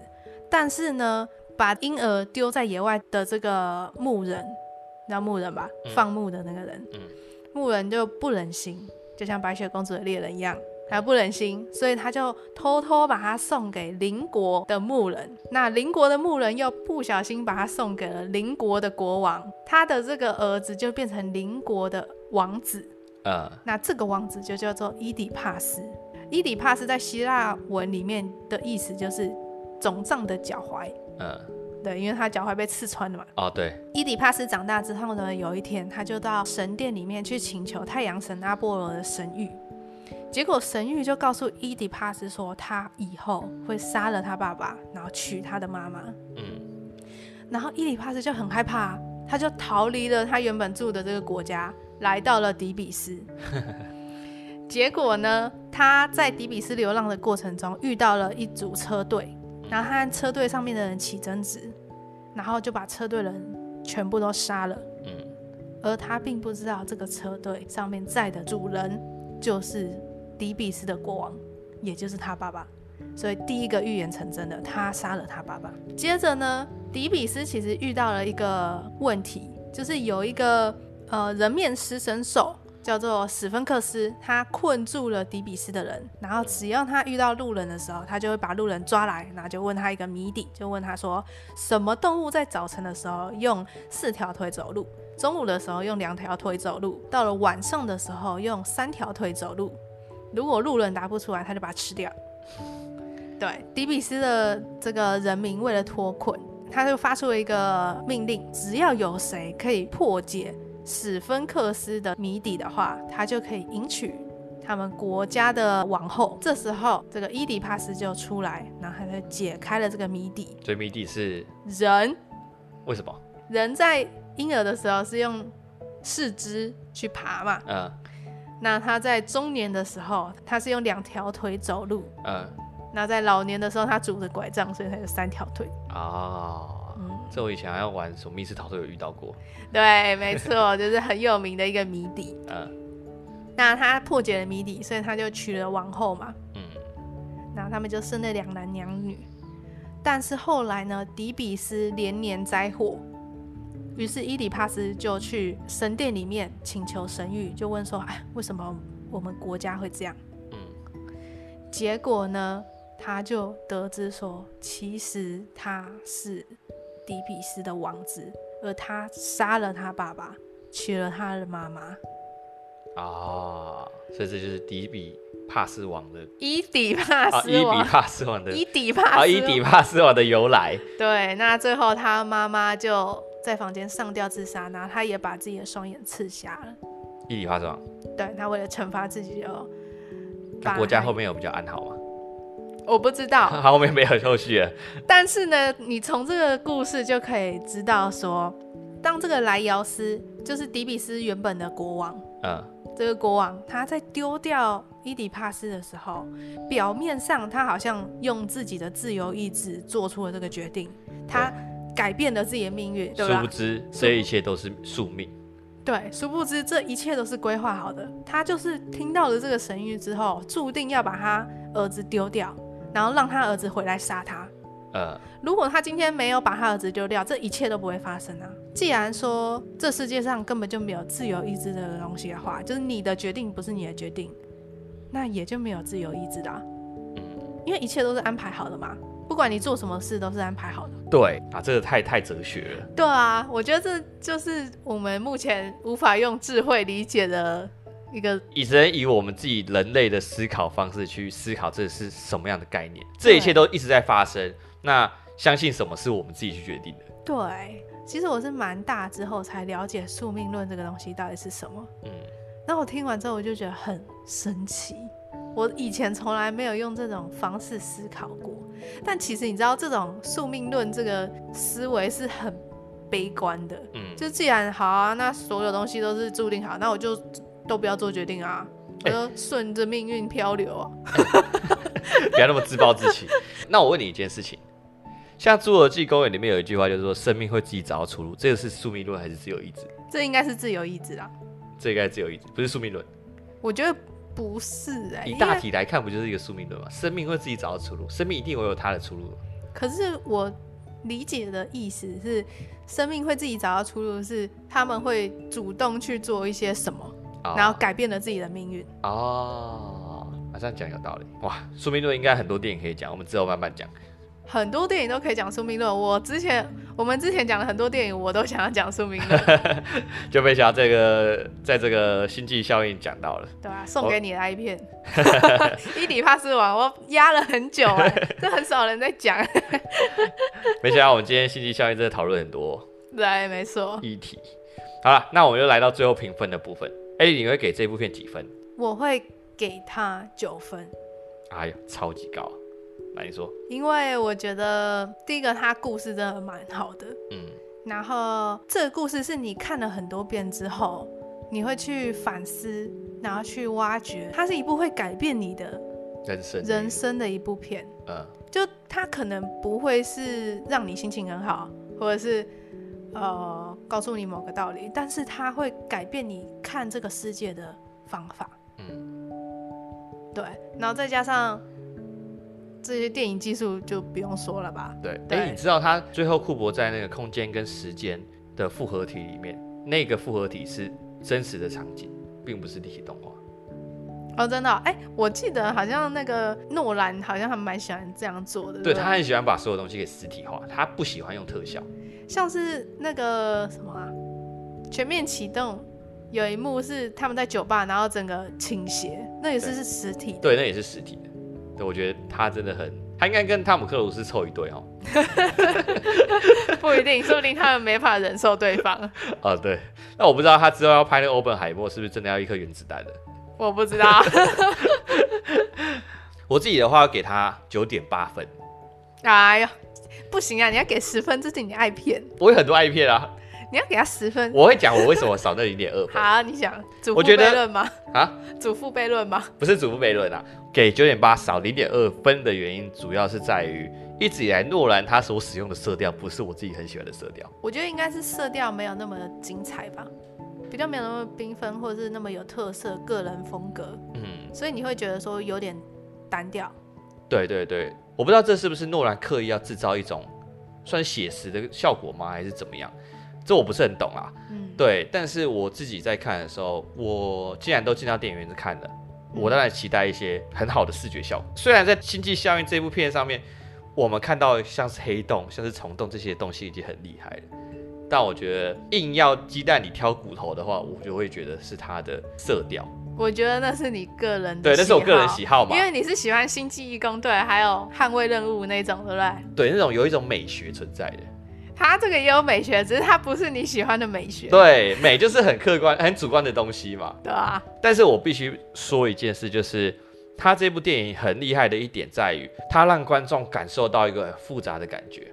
Speaker 1: 但是呢，把婴儿丢在野外的这个牧人，你知道牧人吧？嗯、放牧的那个人，嗯、牧人就不忍心，就像白雪公主的猎人一样，他不忍心，所以他就偷偷把它送给邻国的牧人。那邻国的牧人又不小心把他送给了邻国的国王，他的这个儿子就变成邻国的王子。Uh, 那这个王子就叫做伊底帕斯。伊底帕斯在希腊文里面的意思就是肿胀的脚踝。嗯，uh, 对，因为他脚踝被刺穿了嘛。哦，oh, 对。伊底帕斯长大之后呢，有一天他就到神殿里面去请求太阳神阿波罗的神諭。结果神谕就告诉伊迪帕斯说，他以后会杀了他爸爸，然后娶他的妈妈。嗯。然后伊迪帕斯就很害怕，他就逃离了他原本住的这个国家。来到了底比斯，结果呢，他在底比斯流浪的过程中遇到了一组车队，然后他和车队上面的人起争执，然后就把车队人全部都杀了。嗯，而他并不知道这个车队上面载的主人就是迪比斯的国王，也就是他爸爸。所以第一个预言成真的，他杀了他爸爸。接着呢，迪比斯其实遇到了一个问题，就是有一个。呃，人面狮身兽叫做史芬克斯，他困住了迪比斯的人，然后只要他遇到路人的时候，他就会把路人抓来，然后就问他一个谜底，就问他说，什么动物在早晨的时候用四条腿走路，中午的时候用两条腿走路，到了晚上的时候用三条腿走路？如果路人答不出来，他就把它吃掉。对，迪比斯的这个人民为了脱困，他就发出了一个命令，只要有谁可以破解。史芬克斯的谜底的话，他就可以迎娶他们国家的王后。这时候，这个伊迪帕斯就出来，然后他就解开了这个谜底。
Speaker 2: 这谜底是
Speaker 1: 人？
Speaker 2: 为什么？
Speaker 1: 人在婴儿的时候是用四肢去爬嘛？嗯。那他在中年的时候，他是用两条腿走路。嗯。那在老年的时候，他拄着拐杖，所以他有三条腿。哦。
Speaker 2: 这我以前还要玩什么密室逃脱，有遇到过。
Speaker 1: 对，没错，就是很有名的一个谜底。嗯，那他破解了谜底，所以他就娶了王后嘛。嗯，然后他们就生了两男两女。但是后来呢，迪比斯连年灾祸，于是伊底帕斯就去神殿里面请求神谕，就问说：“哎，为什么我们国家会这样？”嗯，结果呢，他就得知说，其实他是。底比斯的王子，而他杀了他爸爸，娶了他的妈妈。
Speaker 2: 啊，所以这就是底比帕斯王的
Speaker 1: 伊底帕斯王，
Speaker 2: 伊底帕斯王的
Speaker 1: 伊底帕斯，
Speaker 2: 伊底帕斯王的由来。
Speaker 1: 对，那最后他妈妈就在房间上吊自杀，然后他也把自己的双眼刺瞎了。
Speaker 2: 伊底帕斯王，
Speaker 1: 对，他为了惩罚自己，就
Speaker 2: 把国家后面有比较安好吗？
Speaker 1: 我不知道，
Speaker 2: 后面没有后续了。
Speaker 1: 但是呢，你从这个故事就可以知道说，当这个莱瑶斯就是迪比斯原本的国王，嗯，这个国王他在丢掉伊底帕斯的时候，表面上他好像用自己的自由意志做出了这个决定，他改变了自己的命运，对吧？
Speaker 2: 殊不知这一切都是宿命。
Speaker 1: 对，殊不知这一切都是规划好的。他就是听到了这个神谕之后，注定要把他儿子丢掉，然后让他儿子回来杀他。
Speaker 2: 呃，
Speaker 1: 如果他今天没有把他儿子丢掉，这一切都不会发生啊。既然说这世界上根本就没有自由意志的东西的话，就是你的决定不是你的决定，那也就没有自由意志的啊。
Speaker 2: 嗯，
Speaker 1: 因为一切都是安排好的嘛。不管你做什么事，都是安排好的。
Speaker 2: 对啊，这个太太哲学了。
Speaker 1: 对啊，我觉得这就是我们目前无法用智慧理解的一个，
Speaker 2: 以只能以我们自己人类的思考方式去思考这是什么样的概念。这一切都一直在发生，那相信什么是我们自己去决定的？
Speaker 1: 对，其实我是蛮大之后才了解宿命论这个东西到底是什么。
Speaker 2: 嗯，
Speaker 1: 那我听完之后我就觉得很神奇。我以前从来没有用这种方式思考过，但其实你知道，这种宿命论这个思维是很悲观的。
Speaker 2: 嗯，就
Speaker 1: 既然好啊，那所有东西都是注定好，那我就都不要做决定啊，欸、我就顺着命运漂流啊。
Speaker 2: 不要那么自暴自弃。那我问你一件事情，像《侏罗纪公园》里面有一句话，就是说生命会自己找到出路，这个是宿命论还是自由意志？
Speaker 1: 这应该是自由意志啦。
Speaker 2: 这应该是自由意志，不是宿命论。
Speaker 1: 我觉得。不是哎、欸，
Speaker 2: 以大体来看，不就是一个宿命论吗？生命会自己找到出路，生命一定会有它的出路。
Speaker 1: 可是我理解的意思是，生命会自己找到出路，是他们会主动去做一些什么，哦、然后改变了自己的命运。
Speaker 2: 哦，马上讲有道理。哇，宿命论应该很多电影可以讲，我们之后慢慢讲。
Speaker 1: 很多电影都可以讲宿命论。我之前我们之前讲了很多电影，我都想要讲宿命论，
Speaker 2: 就没想到这个在这个星际效应讲到了。
Speaker 1: 对啊，送给你的一片 伊底帕斯王，我压了很久哎，这很少人在讲。
Speaker 2: 没想到我们今天星际效应真的讨论很多。
Speaker 1: 对，没错。
Speaker 2: 议题。好了，那我们就来到最后评分的部分。哎，你会给这部片几分？
Speaker 1: 我会给他九分。
Speaker 2: 哎呀，超级高。来你说，
Speaker 1: 因为我觉得第一个，他故事真的蛮好的，
Speaker 2: 嗯，
Speaker 1: 然后这个故事是你看了很多遍之后，你会去反思，然后去挖掘，它是一部会改变你的
Speaker 2: 人生
Speaker 1: 人生的一部片，
Speaker 2: 嗯，
Speaker 1: 就它可能不会是让你心情很好，或者是呃告诉你某个道理，但是它会改变你看这个世界的方法，
Speaker 2: 嗯，
Speaker 1: 对，然后再加上。这些电影技术就不用说了吧？
Speaker 2: 对，哎，你知道他最后库珀在那个空间跟时间的复合体里面，那个复合体是真实的场景，并不是立体动画。
Speaker 1: 哦，真的？哎，我记得好像那个诺兰好像还蛮喜欢这样做的。
Speaker 2: 对，他很喜欢把所有东西给实体化，他不喜欢用特效。
Speaker 1: 像是那个什么啊，《全面启动》有一幕是他们在酒吧，然后整个倾斜，那也是是实体的。
Speaker 2: 对，那也是实体的。我觉得他真的很，他应该跟汤姆克鲁斯凑一对哦。
Speaker 1: 不一定，说不定他们没法忍受对方。
Speaker 2: 哦，对，那我不知道他之后要拍那个欧本海默是不是真的要一颗原子弹的？
Speaker 1: 我不知道。
Speaker 2: 我自己的话要给他九点八分。
Speaker 1: 哎呀，不行啊！你要给十分，这是你爱片。
Speaker 2: 我有很多爱片啊。
Speaker 1: 你要给他十分，
Speaker 2: 我会讲我为什么少那零点二分。
Speaker 1: 好，你想祖父悖论吗？
Speaker 2: 啊，
Speaker 1: 祖父悖论吗？
Speaker 2: 不是祖父悖论啊，给九点八少零点二分的原因，主要是在于一直以来诺兰他所使用的色调不是我自己很喜欢的色调。
Speaker 1: 我觉得应该是色调没有那么精彩吧，比较没有那么缤纷，或者是那么有特色，个人风格。
Speaker 2: 嗯，
Speaker 1: 所以你会觉得说有点单调。
Speaker 2: 对对对，我不知道这是不是诺兰刻意要制造一种算写实的效果吗，还是怎么样？这我不是很懂啊，
Speaker 1: 嗯，
Speaker 2: 对，但是我自己在看的时候，我既然都进到电影院去看了，我当然期待一些很好的视觉效果。虽然在《星际效应》这部片上面，我们看到像是黑洞、像是虫洞这些东西已经很厉害了，但我觉得硬要鸡蛋里挑骨头的话，我就会觉得是它的色调。
Speaker 1: 我觉得那是你个人的，
Speaker 2: 对，那是我个人喜好嘛，
Speaker 1: 因为你是喜欢《星际异攻队》还有《捍卫任务》那种，对不对？
Speaker 2: 对，那种有一种美学存在的。
Speaker 1: 他这个也有美学，只是他不是你喜欢的美学。
Speaker 2: 对，美就是很客观、很主观的东西嘛。
Speaker 1: 对啊。但
Speaker 2: 是我必须说一件事，就是他这部电影很厉害的一点在于，他让观众感受到一个很复杂的感觉，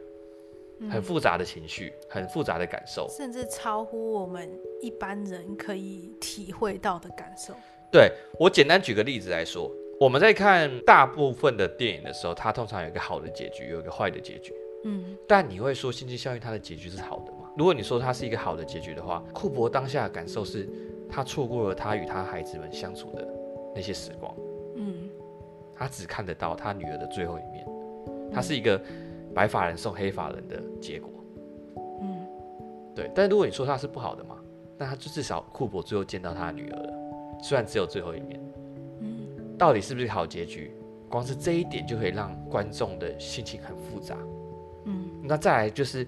Speaker 2: 嗯、很复杂的情绪，很复杂的感受，
Speaker 1: 甚至超乎我们一般人可以体会到的感受。
Speaker 2: 对，我简单举个例子来说，我们在看大部分的电影的时候，它通常有一个好的结局，有一个坏的结局。
Speaker 1: 嗯，
Speaker 2: 但你会说《星际效应》它的结局是好的吗？如果你说它是一个好的结局的话，库珀当下的感受是，他错过了他与他孩子们相处的那些时光。
Speaker 1: 嗯，
Speaker 2: 他只看得到他女儿的最后一面。他是一个白发人送黑发人的结果。
Speaker 1: 嗯，
Speaker 2: 对。但如果你说他是不好的嘛，那他就至少库珀最后见到他的女儿了，虽然只有最后一面。
Speaker 1: 嗯，
Speaker 2: 到底是不是好结局？光是这一点就可以让观众的心情很复杂。
Speaker 1: 嗯，
Speaker 2: 那再来就是。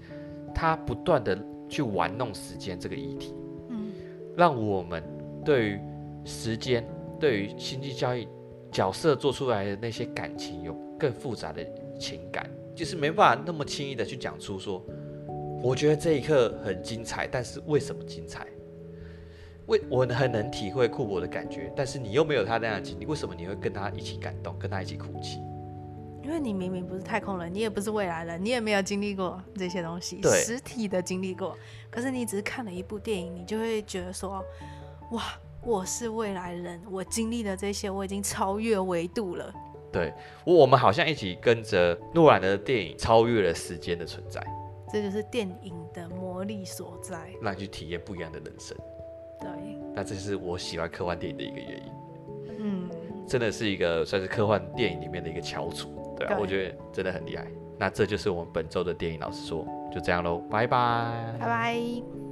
Speaker 2: 他不断的去玩弄时间这个议题，
Speaker 1: 嗯，让
Speaker 2: 我们对于时间、对于星际交易角色做出来的那些感情有更复杂的情感，就是没办法那么轻易的去讲出说，我觉得这一刻很精彩，但是为什么精彩？为我很能体会库珀的感觉，但是你又没有他那样的经历，为什么你会跟他一起感动，跟他一起哭泣？
Speaker 1: 因为你明明不是太空人，你也不是未来人，你也没有经历过这些东西，实体的经历过。可是你只是看了一部电影，你就会觉得说，哇，我是未来人，我经历的这些，我已经超越维度了。
Speaker 2: 对，我们好像一起跟着诺兰的电影超越了时间的存在。
Speaker 1: 这就是电影的魔力所在，
Speaker 2: 让你去体验不一样的人生。
Speaker 1: 对，
Speaker 2: 那这是我喜欢科幻电影的一个原因。
Speaker 1: 嗯，
Speaker 2: 真的是一个算是科幻电影里面的一个翘楚。对啊，对，我觉得真的很厉害。那这就是我们本周的电影老师说，就这样喽，拜拜，
Speaker 1: 拜拜。